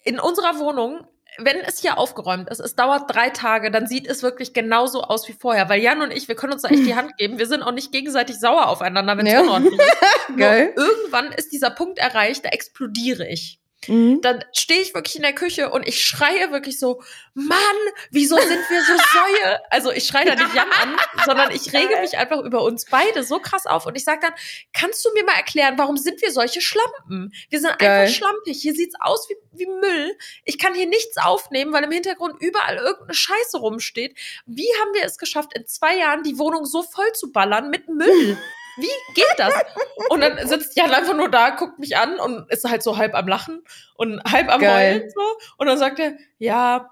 in unserer Wohnung, wenn es hier aufgeräumt ist, es dauert drei Tage, dann sieht es wirklich genauso aus wie vorher. Weil Jan und ich, wir können uns da echt die Hand geben. Wir sind auch nicht gegenseitig sauer aufeinander, wenn es Ja. unordentlich ist. Geil. Irgendwann ist dieser Punkt erreicht, da explodiere ich. Mhm. Dann stehe ich wirklich in der Küche und ich schreie wirklich so, Mann, wieso sind wir so Säue? Also ich schreie da nicht Jan an, sondern ich rege mich einfach über uns beide so krass auf und ich sage dann, kannst du mir mal erklären, warum sind wir solche Schlampen? Wir sind Geil. einfach schlampig. Hier sieht's aus wie, wie Müll. Ich kann hier nichts aufnehmen, weil im Hintergrund überall irgendeine Scheiße rumsteht. Wie haben wir es geschafft, in zwei Jahren die Wohnung so voll zu ballern mit Müll? Wie geht das? Und dann sitzt Jan einfach nur da, guckt mich an und ist halt so halb am Lachen und halb am Geil. Heulen so. Und dann sagt er, ja,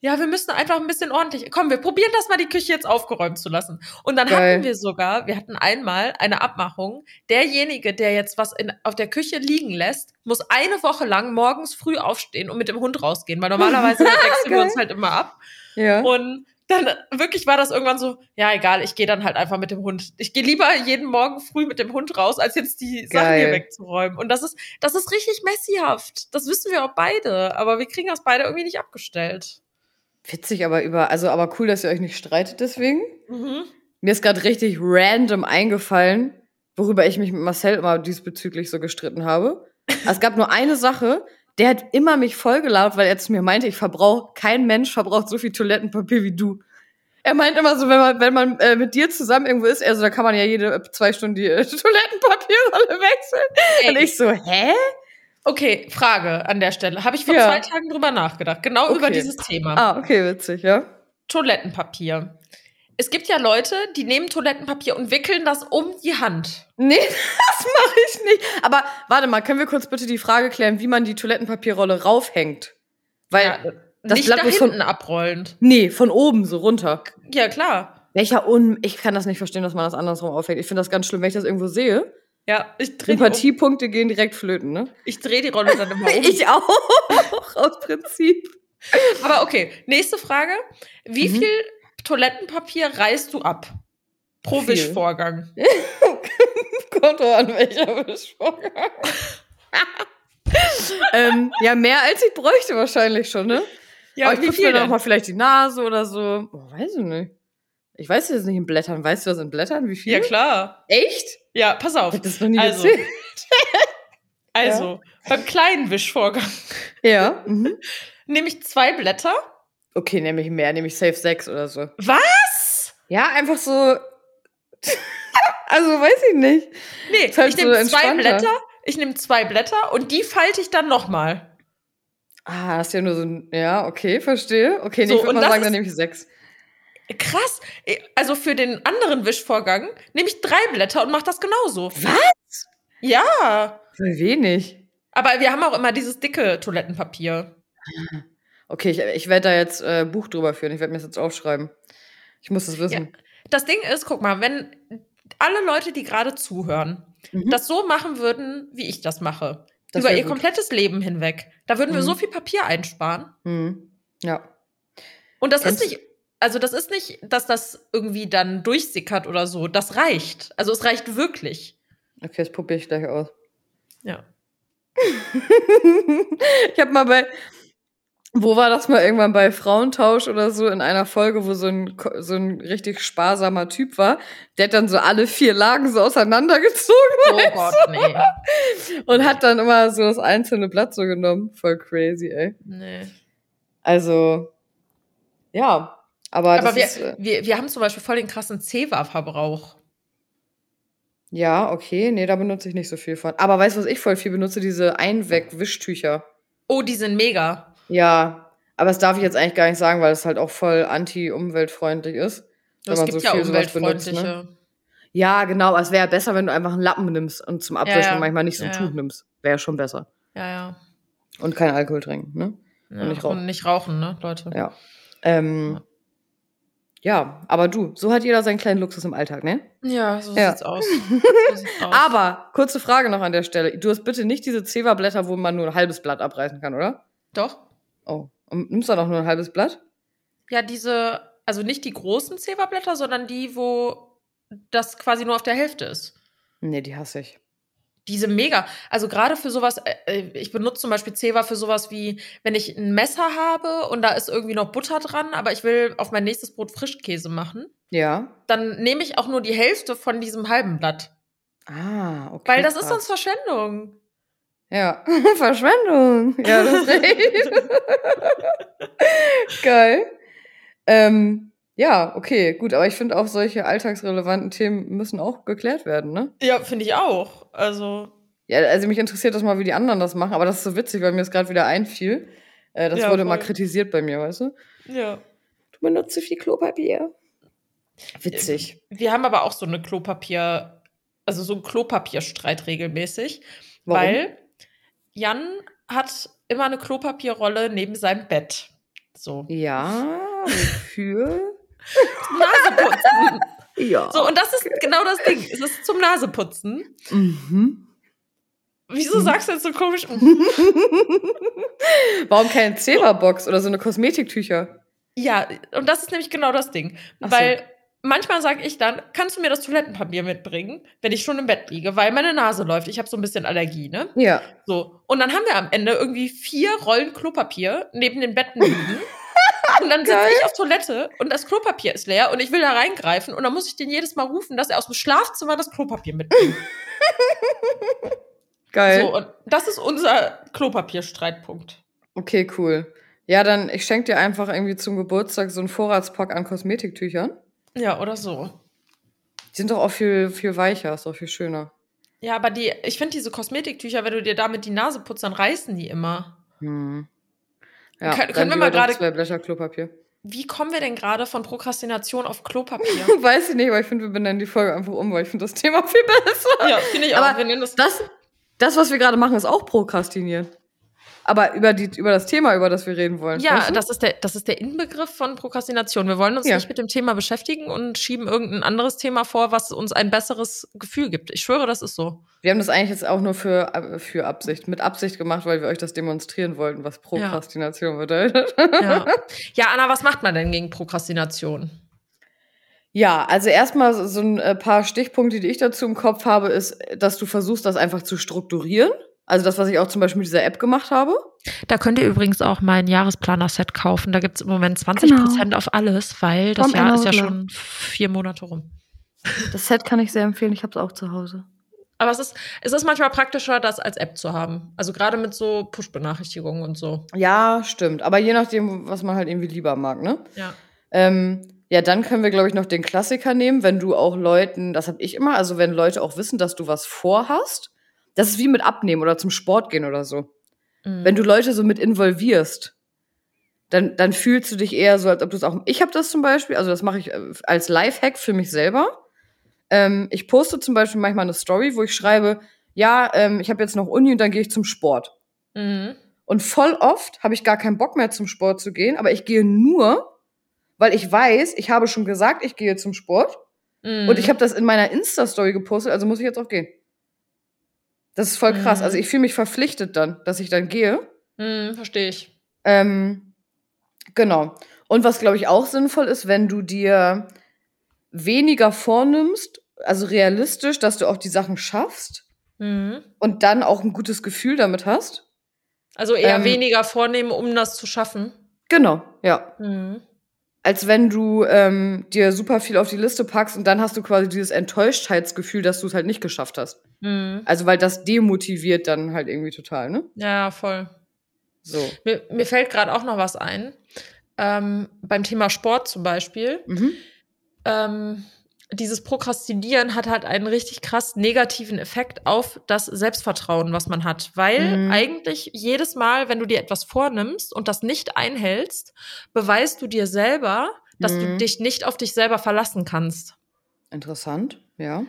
ja, wir müssen einfach ein bisschen ordentlich. Komm, wir probieren das mal, die Küche jetzt aufgeräumt zu lassen. Und dann Geil. hatten wir sogar, wir hatten einmal eine Abmachung. Derjenige, der jetzt was in, auf der Küche liegen lässt, muss eine Woche lang morgens früh aufstehen und mit dem Hund rausgehen, weil normalerweise wechseln wir uns halt immer ab. Ja. Und dann wirklich war das irgendwann so, ja, egal, ich gehe dann halt einfach mit dem Hund. Ich gehe lieber jeden Morgen früh mit dem Hund raus, als jetzt die Sachen Geil. hier wegzuräumen. Und das ist, das ist richtig messihaft. Das wissen wir auch beide, aber wir kriegen das beide irgendwie nicht abgestellt. Witzig, aber über, also aber cool, dass ihr euch nicht streitet deswegen. Mhm. Mir ist gerade richtig random eingefallen, worüber ich mich mit Marcel immer diesbezüglich so gestritten habe. Es gab nur eine Sache, der hat immer mich vollgelaufen, weil er zu mir meinte, ich verbrauche, kein Mensch verbraucht so viel Toilettenpapier wie du. Er meint immer so, wenn man, wenn man äh, mit dir zusammen irgendwo ist, also da kann man ja jede äh, zwei Stunden die äh, Toilettenpapierrolle wechseln. Und Ey, ich so, hä? okay, Frage an der Stelle. Habe ich vor Ja. zwei Tagen drüber nachgedacht. Genau Okay. über dieses Thema. Ah, okay, witzig, ja. Toilettenpapier. Es gibt ja Leute, die nehmen Toilettenpapier und wickeln das um die Hand. Nee, das mache ich nicht. Aber warte mal, können wir kurz bitte die Frage klären, wie man die Toilettenpapierrolle raufhängt? Weil, Ja, das nicht Blatt da muss von- abrollend. nee, von oben so runter. Ja, klar. Welcher Un... Ich kann das nicht verstehen, dass man das andersrum aufhängt. Ich finde das ganz schlimm, wenn ich das irgendwo sehe. Ja, ich drehe die, um. Sympathiepunkte gehen direkt flöten, ne? ich dreh die Rolle dann immer um. Ich auch, aus Prinzip. Aber okay, nächste Frage. Wie Mhm. viel Toilettenpapier reißt du ab? Pro Viel. Wischvorgang. Kommt an, welcher Wischvorgang. ähm, ja, mehr als ich bräuchte wahrscheinlich schon, ne? Ja, Aber ich wie putze viel mir noch denn? mal vielleicht die Nase oder so. Oh, weiß ich nicht. Ich weiß jetzt nicht in Blättern. Weißt du das in Blättern? Wie viel? Ja, klar. Echt? Ja, pass auf. Ich das noch nie Also. gesehen. Also, beim kleinen Wischvorgang Ja. Mhm. nehme ich zwei Blätter. Okay, nehme ich mehr, nehme ich safe 6 oder so. Was? Ja, einfach so. also weiß ich nicht. Nee, halt ich nehme so zwei entspannter. Blätter. Ich nehme zwei Blätter und die falte ich dann nochmal. Ah, das ist ja nur so ein. Ja, okay, verstehe. Okay, nee, So, ich würde mal sagen, dann nehme ich 6. Krass. Also für den anderen Wischvorgang nehme ich drei Blätter und mache das genauso. Was? Ja. Voll wenig. Aber wir haben auch immer dieses dicke Toilettenpapier. Okay, ich, ich werde da jetzt äh, Buch drüber führen. Ich werde mir das jetzt aufschreiben. Ich muss das wissen. Ja. Das Ding ist, guck mal, wenn alle Leute, die gerade zuhören, Mhm. das so machen würden, wie ich das mache, Das über ihr gut. komplettes Leben hinweg, da würden wir Mhm. so viel Papier einsparen. Mhm. Ja. Und das Kennst- ist nicht, also das ist nicht, dass das irgendwie dann durchsickert oder so. Das reicht. Also es reicht wirklich. Okay, das probiere ich gleich aus. Ja. ich habe mal bei, wo war das mal irgendwann bei Frauentausch oder so in einer Folge, wo so ein, so ein richtig sparsamer Typ war, der hat dann so alle vier Lagen so auseinandergezogen Oh Gott, nee. und hat dann immer so das einzelne Blatt so genommen. Voll crazy, ey. nee. Also, ja. Aber, Aber das wir, ist, äh, wir, wir haben zum Beispiel voll den krassen Zewa-Verbrauch. ja, okay, nee, da benutze ich nicht so viel von. Aber weißt du, was ich voll viel benutze? Diese Einweg-Wischtücher. Oh, die sind mega. Ja, aber das darf ich jetzt eigentlich gar nicht sagen, weil es halt auch voll anti-umweltfreundlich ist. man gibt so ja viel sowas benutzt, umweltfreundliche. ne? Ja, genau. Es wäre besser, wenn du einfach einen Lappen nimmst und zum Abwischen ja. manchmal nicht so ein Ja, Tuch ja. nimmst. Wäre schon besser. Ja, ja. Und kein Alkohol trinken, ne? ja. nicht rauchen. Und nicht rauchen, ne, Leute? Ja. Ähm, ja, aber du, so hat jeder seinen kleinen Luxus im Alltag, ne? Ja, so Ja. sieht's aus. So sieht's aus. Aber, kurze Frage noch an der Stelle. Du hast bitte nicht diese Zewa-Blätter, wo man nur ein halbes Blatt abreißen kann, oder? Doch. Oh. Und nimmst du dann auch nur ein halbes Blatt? Ja, diese, also nicht die großen Zewa-Blätter, sondern die, wo das quasi nur auf der Hälfte ist. Nee, die hasse ich. Diese mega. Also gerade für sowas, äh, äh, ich benutze zum Beispiel Zewa für sowas wie, wenn ich ein Messer habe und da ist irgendwie noch Butter dran, aber ich will auf mein nächstes Brot Frischkäse machen, Ja. dann nehme ich auch nur die Hälfte von diesem halben Blatt. Ah, okay. Weil das ist krass. sonst Verschwendung. Ja, Verschwendung. Ja, das ist recht. Geil. Ähm, ja, okay, gut, aber ich finde auch solche alltagsrelevanten Themen müssen auch geklärt werden, ne? Ja, finde ich auch. Also, Ja, also mich interessiert das mal, wie die anderen das machen, aber das ist so witzig, weil mir das gerade wieder einfiel. Äh, das Ja, wurde mal voll. kritisiert bei mir, weißt du? ja. Du benutzt zu viel Klopapier. Witzig. Wir haben aber auch so eine Klopapier, also so einen Klopapierstreit regelmäßig, Warum? weil Jan hat immer eine Klopapierrolle neben seinem Bett. So. Ja, wofür? Naseputzen. ja. So, und das ist genau das Ding. Es ist zum Naseputzen. Mhm. Wieso sagst du jetzt so komisch? Warum keine Zebra-Box oder so eine Kosmetiktücher? Ja, und das ist nämlich genau das Ding. So. Weil manchmal sage ich dann, kannst du mir das Toilettenpapier mitbringen, wenn ich schon im Bett liege, weil meine Nase läuft. Ich habe so ein bisschen Allergie, ne? Ja. So. Und dann haben wir am Ende irgendwie vier Rollen Klopapier neben den Betten liegen. Und dann sitze ich auf Toilette und das Klopapier ist leer und ich will da reingreifen und dann muss ich den jedes Mal rufen, dass er aus dem Schlafzimmer das Klopapier mitbringt. Geil. So, und das ist unser Klopapierstreitpunkt. Okay, cool. Ja, dann ich schenke dir einfach irgendwie zum Geburtstag so einen Vorratspack an Kosmetiktüchern. Ja, oder so. Die sind doch auch viel, viel weicher, ist auch viel schöner. Ja, aber die, ich finde diese Kosmetiktücher, wenn du dir damit die Nase putzt, dann reißen die immer. Hm. Ja, Können- dann können wir mal doch gerade- zwei Blätter Klopapier. Wie kommen wir denn gerade von Prokrastination auf Klopapier? Weiß ich nicht, aber ich finde, wir benennen die Folge einfach um, weil ich finde das Thema viel besser. ja, finde ich auch. Aber nennen das Das, das, was wir gerade machen, ist auch Prokrastinieren. Aber über, die, über das Thema, über das wir reden wollen. Ja, weißt du? das ist, der, das ist der Inbegriff von Prokrastination. Wir wollen uns Ja. nicht mit dem Thema beschäftigen und schieben irgendein anderes Thema vor, was uns ein besseres Gefühl gibt. Ich schwöre, das ist so. Wir haben das eigentlich jetzt auch nur für, für Absicht, mit Absicht gemacht, weil wir euch das demonstrieren wollten, was Prokrastination bedeutet. Ja. ja, Anna, was macht man denn gegen Prokrastination? Ja, also erstmal so- so ein äh, paar Stichpunkte, die ich dazu im Kopf habe, ist, dass du versuchst, das einfach zu strukturieren. Also das, was ich auch zum Beispiel mit dieser App gemacht habe. Da könnt ihr übrigens auch mein Jahresplaner-Set kaufen. Da gibt es im Moment 20 Prozent auf alles, weil das Vom Jahr ist ja schon vier Monate rum. Das Set kann ich sehr empfehlen, ich habe es auch zu Hause. Aber es ist, es ist manchmal praktischer, das als App zu haben. Also gerade mit so Push-Benachrichtigungen und so. Ja, stimmt. Aber je nachdem, was man halt irgendwie lieber mag, ne? Ja. Ähm, ja, dann können wir, glaube ich, noch den Klassiker nehmen, wenn du auch Leuten, das habe ich immer, also wenn Leute auch wissen, dass du was vorhast. Das ist wie mit Abnehmen oder zum Sport gehen oder so. Mhm. Wenn du Leute so mit involvierst, dann, dann fühlst du dich eher so, als ob du es auch. Ich habe das zum Beispiel, also das mache ich äh, als Lifehack für mich selber. Ähm, ich poste zum Beispiel manchmal eine Story, wo ich schreibe, ja, ähm, ich habe jetzt noch Uni und dann gehe ich zum Sport. Mhm. Und voll oft habe ich gar keinen Bock mehr zum Sport zu gehen, aber ich gehe nur, weil ich weiß, ich habe schon gesagt, ich gehe zum Sport. Mhm. Und ich habe das in meiner Insta-Story gepostet, also muss ich jetzt auch gehen. Das ist voll krass. Mhm. Also ich fühle mich verpflichtet dann, dass ich dann gehe. Mhm, Verstehe ich. Ähm, genau. Und was, glaube ich, auch sinnvoll ist, wenn du dir weniger vornimmst, also realistisch, dass du auch die Sachen schaffst mhm. und dann auch ein gutes Gefühl damit hast. Also eher ähm, weniger vornehmen, um das zu schaffen. Genau, ja. Mhm. Als wenn du ähm, dir super viel auf die Liste packst und dann hast du quasi dieses Enttäuschtheitsgefühl, dass du es halt nicht geschafft hast. Mhm. Also weil das demotiviert dann halt irgendwie total, ne? Ja, voll. So. Mir, mir fällt gerade auch noch was ein. Ähm, beim Thema Sport zum Beispiel. Mhm ähm, dieses Prokrastinieren hat halt einen richtig krass negativen Effekt auf das Selbstvertrauen, was man hat. Weil mhm. eigentlich jedes Mal, wenn du dir etwas vornimmst und das nicht einhältst, beweist du dir selber, dass mhm. du dich nicht auf dich selber verlassen kannst. Interessant, ja.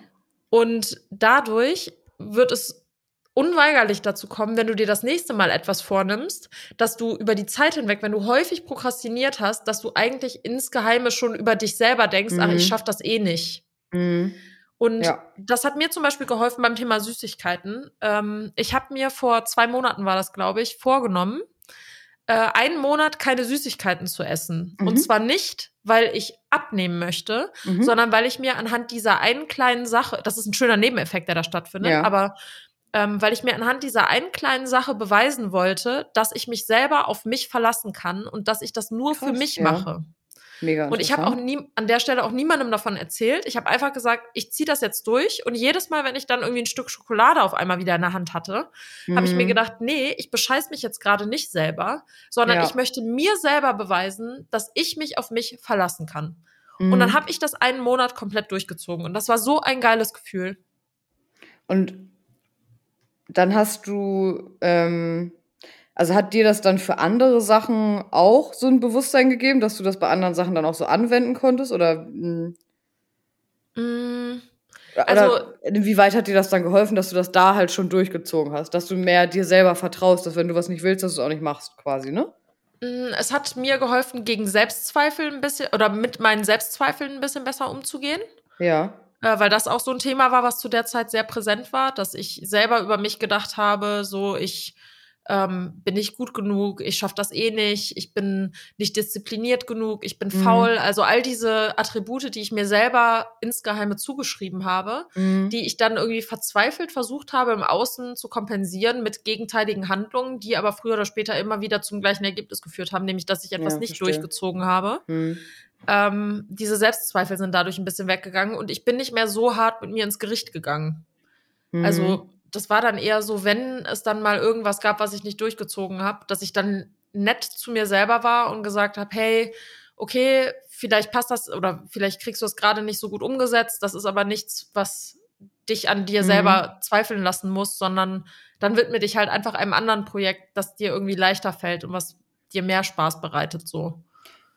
Und dadurch wird es unweigerlich dazu kommen, wenn du dir das nächste Mal etwas vornimmst, dass du über die Zeit hinweg, wenn du häufig prokrastiniert hast, dass du eigentlich insgeheime schon über dich selber denkst, mhm. ach, ich mhm. schaff das eh nicht. Mhm. Und ja. das hat mir zum Beispiel geholfen beim Thema Süßigkeiten. Ähm, ich habe mir vor zwei Monaten war das, glaube ich, vorgenommen, äh, einen Monat keine Süßigkeiten zu essen. Mhm. Und zwar nicht, weil ich abnehmen möchte, mhm. sondern weil ich mir anhand dieser einen kleinen Sache, das ist ein schöner Nebeneffekt, der da stattfindet, ja. aber ähm, weil ich mir anhand dieser einen kleinen Sache beweisen wollte, dass ich mich selber auf mich verlassen kann und dass ich das nur Krass, für mich ja. mache. Mega und ich habe auch nie, an der Stelle auch niemandem davon erzählt. Ich habe einfach gesagt, ich ziehe das jetzt durch. Und jedes Mal, wenn ich dann irgendwie ein Stück Schokolade auf einmal wieder in der Hand hatte, mhm. habe ich mir mhm. gedacht, nee, ich bescheiß mich jetzt gerade nicht selber, sondern ja. ich möchte mir selber beweisen, dass ich mich auf mich verlassen kann. Mhm. Und dann mhm. habe ich das einen Monat komplett durchgezogen. Und das war so ein geiles Gefühl. Und dann hast du, ähm, also hat dir das dann für andere Sachen auch so ein Bewusstsein gegeben, dass du das bei anderen Sachen dann auch so anwenden konntest? Oder, mm, mm also, oder inwieweit hat dir das dann geholfen, dass du das da halt schon durchgezogen hast? Dass du mehr dir selber vertraust, dass wenn du was nicht willst, dass du es auch nicht machst, quasi, ne? Mm, es hat mir geholfen, gegen Selbstzweifel ein bisschen oder mit meinen Selbstzweifeln ein bisschen besser umzugehen. Ja äh, weil das auch so ein Thema war, was zu der Zeit sehr präsent war, dass ich selber über mich gedacht habe, so ich ähm, bin nicht gut genug, ich schaffe das eh nicht, ich bin nicht diszipliniert genug, ich bin mhm. faul. Also all diese Attribute, die ich mir selber insgeheime zugeschrieben habe, mhm. die ich dann irgendwie verzweifelt versucht habe, im Außen zu kompensieren mit gegenteiligen Handlungen, die aber früher oder später immer wieder zum gleichen Ergebnis geführt haben, nämlich dass ich etwas ja, nicht verstehe. durchgezogen habe. Mhm. Ähm, diese Selbstzweifel sind dadurch ein bisschen weggegangen und ich bin nicht mehr so hart mit mir ins Gericht gegangen. Mhm. Also das war dann eher so, wenn es dann mal irgendwas gab, was ich nicht durchgezogen habe, dass ich dann nett zu mir selber war und gesagt habe, hey, okay, vielleicht passt das oder vielleicht kriegst du es gerade nicht so gut umgesetzt. Das ist aber nichts, was dich an dir mhm. selber zweifeln lassen muss, sondern dann widme dich halt einfach einem anderen Projekt, das dir irgendwie leichter fällt und was dir mehr Spaß bereitet, so.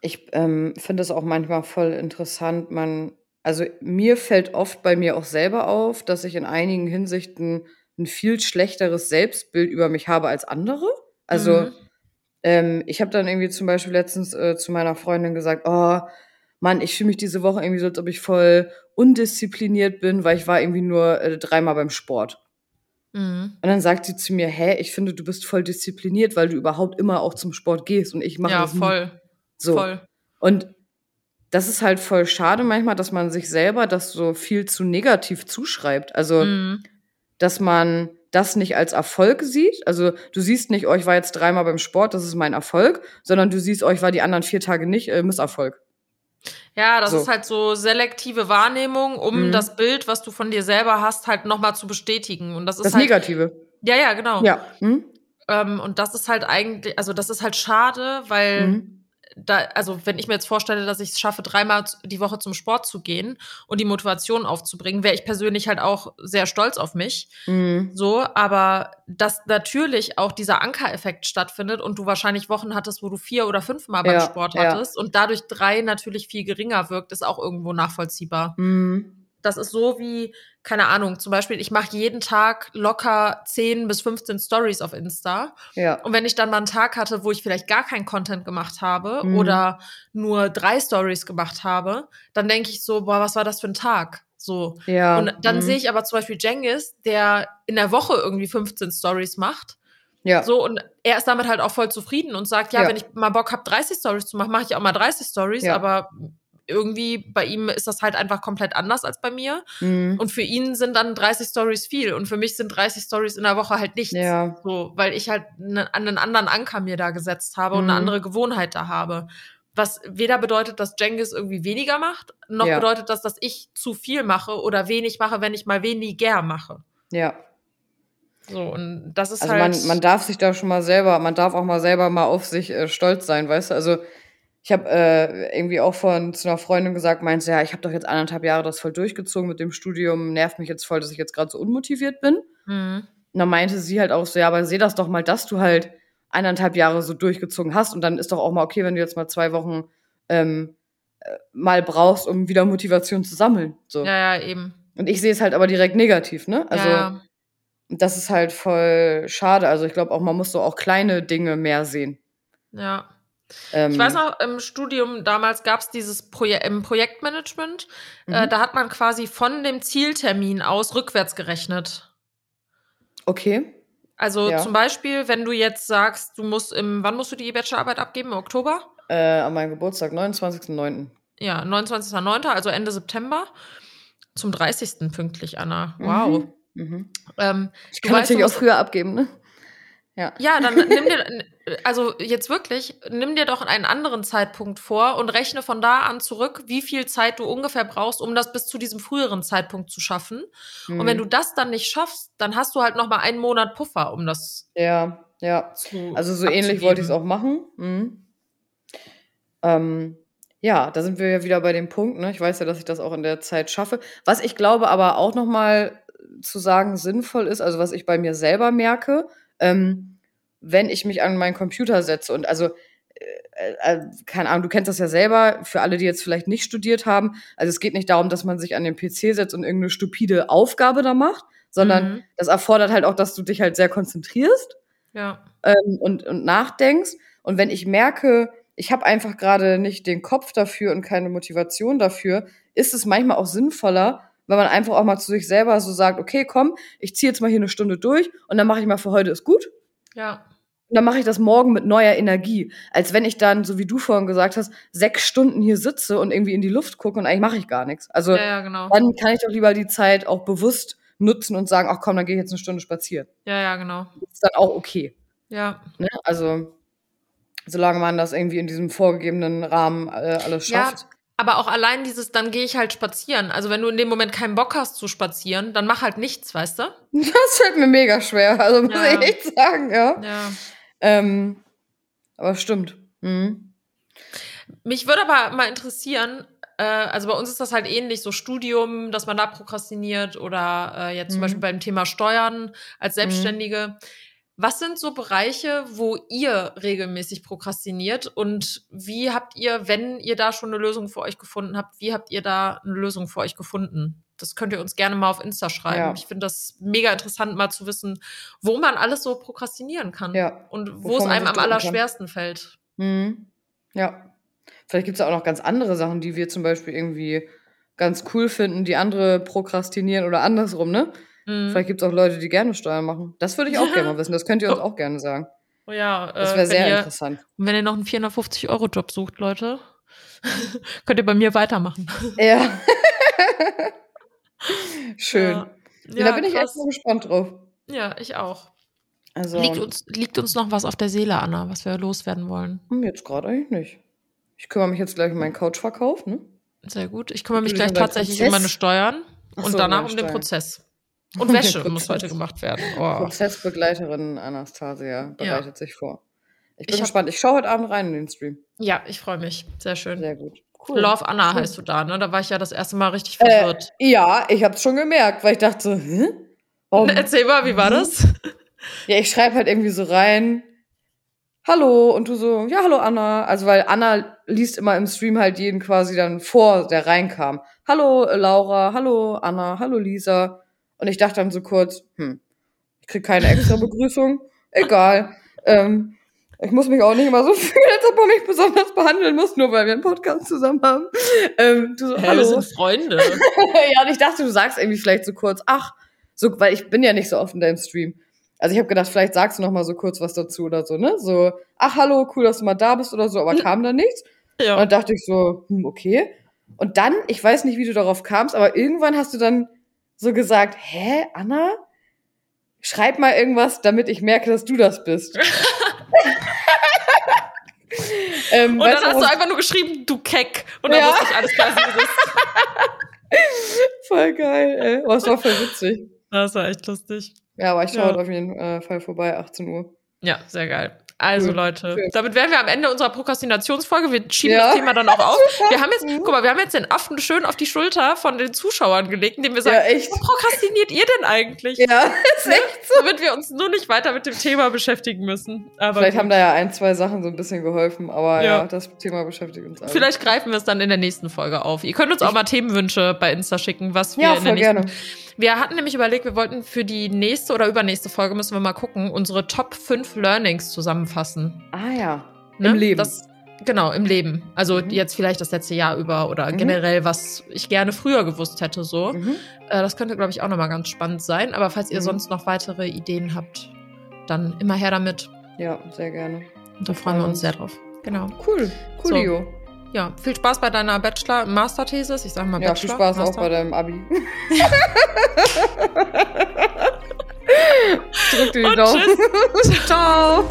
Ich ähm, finde es auch manchmal voll interessant. Man, also mir fällt oft bei mir auch selber auf, dass ich in einigen Hinsichten ein viel schlechteres Selbstbild über mich habe als andere. Also mhm. ähm, ich habe dann irgendwie zum Beispiel letztens äh, zu meiner Freundin gesagt, oh Mann, ich fühle mich diese Woche irgendwie so, als ob ich voll undiszipliniert bin, weil ich war irgendwie nur äh, dreimal beim Sport. Mhm. Und dann sagt sie zu mir, hä, ich finde, du bist voll diszipliniert, weil du überhaupt immer auch zum Sport gehst und ich mache ja, das voll. Nie. So. Voll. Und das ist halt voll schade manchmal, dass man sich selber das so viel zu negativ zuschreibt. Also, mhm. Dass man das nicht als Erfolg sieht. Also, du siehst nicht, oh, ich war jetzt dreimal beim Sport, das ist mein Erfolg, sondern du siehst, oh, ich war die anderen vier Tage nicht, äh, Misserfolg. Ja, das so. ist halt so selektive Wahrnehmung, um mhm. das Bild, was du von dir selber hast, halt nochmal zu bestätigen. Und das ist das halt, Negative. Ja, ja, genau. Ja. Mhm. Ähm, und das ist halt eigentlich, also das ist halt schade, weil mhm da, also wenn ich mir jetzt vorstelle, dass ich es schaffe, dreimal die Woche zum Sport zu gehen und die Motivation aufzubringen, wäre ich persönlich halt auch sehr stolz auf mich. Mhm. So, aber dass natürlich auch dieser Ankereffekt stattfindet und du wahrscheinlich Wochen hattest, wo du vier oder fünfmal beim ja, Sport hattest ja. und dadurch drei natürlich viel geringer wirkt, ist auch irgendwo nachvollziehbar. Mhm das ist so wie, keine Ahnung, zum Beispiel, ich mache jeden Tag locker 10 bis 15 Stories auf Insta. Ja. Und wenn ich dann mal einen Tag hatte, wo ich vielleicht gar keinen Content gemacht habe mhm. oder nur drei Stories gemacht habe, dann denke ich so, boah, was war das für ein Tag? So. Ja. Und dann mhm. sehe ich aber zum Beispiel Jengis, der in der Woche irgendwie 15 Stories macht. Ja. So, und er ist damit halt auch voll zufrieden und sagt, ja, ja. wenn ich mal Bock habe, 30 Stories zu machen, mache ich auch mal 30 Stories, ja. aber irgendwie bei ihm ist das halt einfach komplett anders als bei mir. Mhm. Und für ihn sind dann 30 Stories viel und für mich sind 30 Stories in der Woche halt nichts. Ja. So, weil ich halt ne, einen anderen Anker mir da gesetzt habe mhm. und eine mhm. andere Gewohnheit da habe. Was weder bedeutet, dass Jengis irgendwie weniger macht, noch ja. bedeutet das, dass ich zu viel mache oder wenig mache, wenn ich mal weniger mache. Ja. So, und das ist also halt. Man, man darf sich da schon mal selber, man darf auch mal selber mal auf sich äh, stolz sein, weißt du? Also ich habe äh, irgendwie auch von zu einer Freundin gesagt, meinte, ja, ich habe doch jetzt anderthalb Jahre das voll durchgezogen mit dem Studium, nervt mich jetzt voll, dass ich jetzt gerade so unmotiviert bin. Mhm. Und dann meinte sie halt auch so, ja, aber seh das doch mal, dass du halt eineinhalb Jahre so durchgezogen hast und dann ist doch auch mal okay, wenn du jetzt mal zwei Wochen ähm, äh, mal brauchst, um wieder Motivation zu sammeln. So. Ja, ja, eben. Und ich sehe es halt aber direkt negativ, ne? Also ja. das ist halt voll schade. Also ich glaube auch, man muss so auch kleine Dinge mehr sehen. Ja. Ähm, ich weiß noch, im Studium damals gab es dieses Proje im Projektmanagement. Äh, mhm. da hat man quasi von dem Zieltermin aus rückwärts gerechnet. Okay. Also ja. zum Beispiel, wenn du jetzt sagst, du musst im, wann musst du die Bachelorarbeit abgeben? Im Oktober? Äh, an meinem Geburtstag, 29.09. Ja, 29.09., also Ende September. Zum 30. pünktlich, Anna. Wow. Mhm. Mhm. Ähm, ich kann natürlich weißt, auch früher abgeben, ne? Ja. Ja, dann nimm dir, also jetzt wirklich, nimm dir doch einen anderen Zeitpunkt vor und rechne von da an zurück, wie viel Zeit du ungefähr brauchst, um das bis zu diesem früheren Zeitpunkt zu schaffen. Mhm. Und wenn mhm. du das dann nicht schaffst, dann hast du halt noch mal einen Monat Puffer, um das. Ja, ja. Also so abzugeben. ähnlich wollte ich es auch machen. Mhm. Ähm, ja, da sind wir ja wieder bei dem Punkt. Ne? Ich weiß ja, dass ich das auch in der Zeit schaffe. Was ich glaube, aber auch noch mal zu sagen sinnvoll ist, also was ich bei mir selber merke ähm, wenn ich mich an meinen Computer setze. Und also, äh, äh, keine Ahnung, du kennst das ja selber, für alle, die jetzt vielleicht nicht studiert haben. Also es geht nicht darum, dass man sich an den PC setzt und irgendeine stupide Aufgabe da macht, sondern mhm. das erfordert halt auch, dass du dich halt sehr konzentrierst ja. ähm, und, und nachdenkst. Und wenn ich merke, ich habe einfach gerade nicht den Kopf dafür und keine Motivation dafür, ist es manchmal auch sinnvoller, weil man einfach auch mal zu sich selber so sagt, okay, komm, ich ziehe jetzt mal hier eine Stunde durch und dann mache ich mal für heute ist gut. Ja. Und dann mache ich das morgen mit neuer Energie. Als wenn ich dann, so wie du vorhin gesagt hast, sechs Stunden hier sitze und irgendwie in die Luft gucke und eigentlich mache ich gar nichts. Also ja, ja, genau. dann kann ich doch lieber die Zeit auch bewusst nutzen und sagen, ach komm, dann gehe ich jetzt eine Stunde spazieren. Ja, ja, genau. Ist dann auch okay. Ja. Ne? Also, solange man das irgendwie in diesem vorgegebenen Rahmen äh, alles schafft. Ja, aber auch allein dieses, dann gehe ich halt spazieren. Also wenn du in dem Moment keinen Bock hast zu spazieren, dann mach halt nichts, weißt du? Das fällt mir mega schwer, also muss ja. ich echt sagen, ja. Ja. Ähm, aber stimmt. Mhm. Mich würde aber mal interessieren, äh, also bei uns ist das halt ähnlich, so Studium, dass man da prokrastiniert oder äh, jetzt zum mhm. Beispiel beim Thema Steuern als mhm. Selbstständige. Mhm. Was sind so Bereiche, wo ihr regelmäßig prokrastiniert und wie habt ihr, wenn ihr da schon eine Lösung für euch gefunden habt, wie habt ihr da eine Lösung für euch gefunden? Das könnt ihr uns gerne mal auf Insta schreiben. Ja. Ich finde das mega interessant, mal zu wissen, wo man alles so prokrastinieren kann ja. und wo es einem am allerschwersten kann. fällt. Mhm. Ja. Vielleicht gibt es auch noch ganz andere Sachen, die wir zum Beispiel irgendwie ganz cool finden, die andere prokrastinieren oder andersrum, ne? Mhm. Vielleicht gibt es auch Leute, die gerne Steuern machen. Das würde ich auch gerne mal wissen. Das könnt ihr uns oh. auch gerne sagen. Oh ja, äh, das wäre sehr ihr, interessant. Und wenn ihr noch einen 450-Euro-Job sucht, Leute, könnt ihr bei mir weitermachen. Ja. Schön. Ja, ja, da bin krass. ich echt mal gespannt drauf. Ja, ich auch. Also, liegt, uns, liegt uns noch was auf der Seele, Anna, was wir loswerden wollen? Hm, jetzt gerade eigentlich nicht. Ich kümmere mich jetzt gleich um meinen Couchverkauf, ne? Sehr gut. Ich kümmere mich gleich tatsächlich um meine Steuern Ach und so, danach um den Prozess. Und Wäsche muss heute gemacht werden. Oh. Prozessbegleiterin Anastasia bereitet ja. sich vor. Ich bin Ich gespannt. Ich schaue heute Abend rein in den Stream. Ja, ich freue mich. Sehr schön. Sehr gut. Love Anna Cool. heißt du da, ne? Da war ich ja das erste Mal richtig Äh, verwirrt. ja, ich habe es schon gemerkt, weil ich dachte so, hä? Warum? Erzähl mal, wie war Mhm. das? Ja, ich schreibe halt irgendwie so rein, hallo, und du so, ja, hallo Anna. Also, weil Anna liest immer im Stream halt jeden quasi dann vor, der reinkam. Hallo äh, Laura, hallo Anna, hallo Lisa. Und ich dachte dann so kurz, hm, ich krieg keine extra Begrüßung. Egal. Ähm, ich muss mich auch nicht immer so fühlen, als ob man mich besonders behandeln muss, nur weil wir einen Podcast zusammen haben. Ähm, du so, hallo. wir sind Freunde. ja, und ich dachte, du sagst irgendwie vielleicht so kurz, ach, so, weil ich bin ja nicht so oft in deinem Stream. Also ich habe gedacht, vielleicht sagst du noch mal so kurz was dazu oder so, ne? So, ach hallo, cool, dass du mal da bist oder so, aber kam da nichts. Und ja. dann dachte ich so, hm, okay. Und dann, ich weiß nicht, wie du darauf kamst, aber irgendwann hast du dann so gesagt, hä, Anna? Schreib mal irgendwas, damit ich merke, dass du das bist. ähm, Und dann hast du einfach nur geschrieben, du Keck. Und dann Ja. wusste ich alles klar, wie du bist. Voll geil, ey. Oh, es war voll witzig. Das war echt lustig. Ja, aber ich schaue Ja. auf jeden äh, Fall vorbei, 18 Uhr. Ja, sehr geil. Also Cool. Leute, damit wären wir am Ende unserer Prokrastinationsfolge. Wir schieben Ja. das Thema dann auch auf. Wir haben jetzt, Mhm. guck mal, wir haben jetzt den Affen schön auf die Schulter von den Zuschauern gelegt, indem wir sagen, Ja, echt. was prokrastiniert ihr denn eigentlich? Ja, ist echt so. Damit wir uns nur nicht weiter mit dem Thema beschäftigen müssen. Aber Vielleicht gut. haben da ja ein, zwei Sachen so ein bisschen geholfen, aber ja, Ja. das Thema beschäftigt uns alle. Vielleicht greifen wir es dann in der nächsten Folge auf. Ihr könnt uns auch mal Themenwünsche bei Insta schicken, was wir Ja, in der nächsten. gerne. Wir hatten nämlich überlegt, wir wollten für die nächste oder übernächste Folge müssen wir mal gucken, unsere Top 5 Learnings zusammenfassen. Ah ja. Ne? Im Leben. Das, genau, im Leben. Also Mhm. jetzt vielleicht das letzte Jahr über oder Mhm. generell, was ich gerne früher gewusst hätte, so. Mhm. Äh, das könnte, glaube ich, auch nochmal ganz spannend sein. Aber falls ihr Mhm. sonst noch weitere Ideen habt, dann immer her damit. Ja, sehr gerne. Und da freuen wir uns sehr drauf. Genau. Cool. Coolio. Ja, viel Spaß bei deiner Bachelor- Masterthesis. Ich sag mal Ja, Bachelor. viel Spaß auch Master. bei deinem Abi. Drück dir die Daumen. Ciao.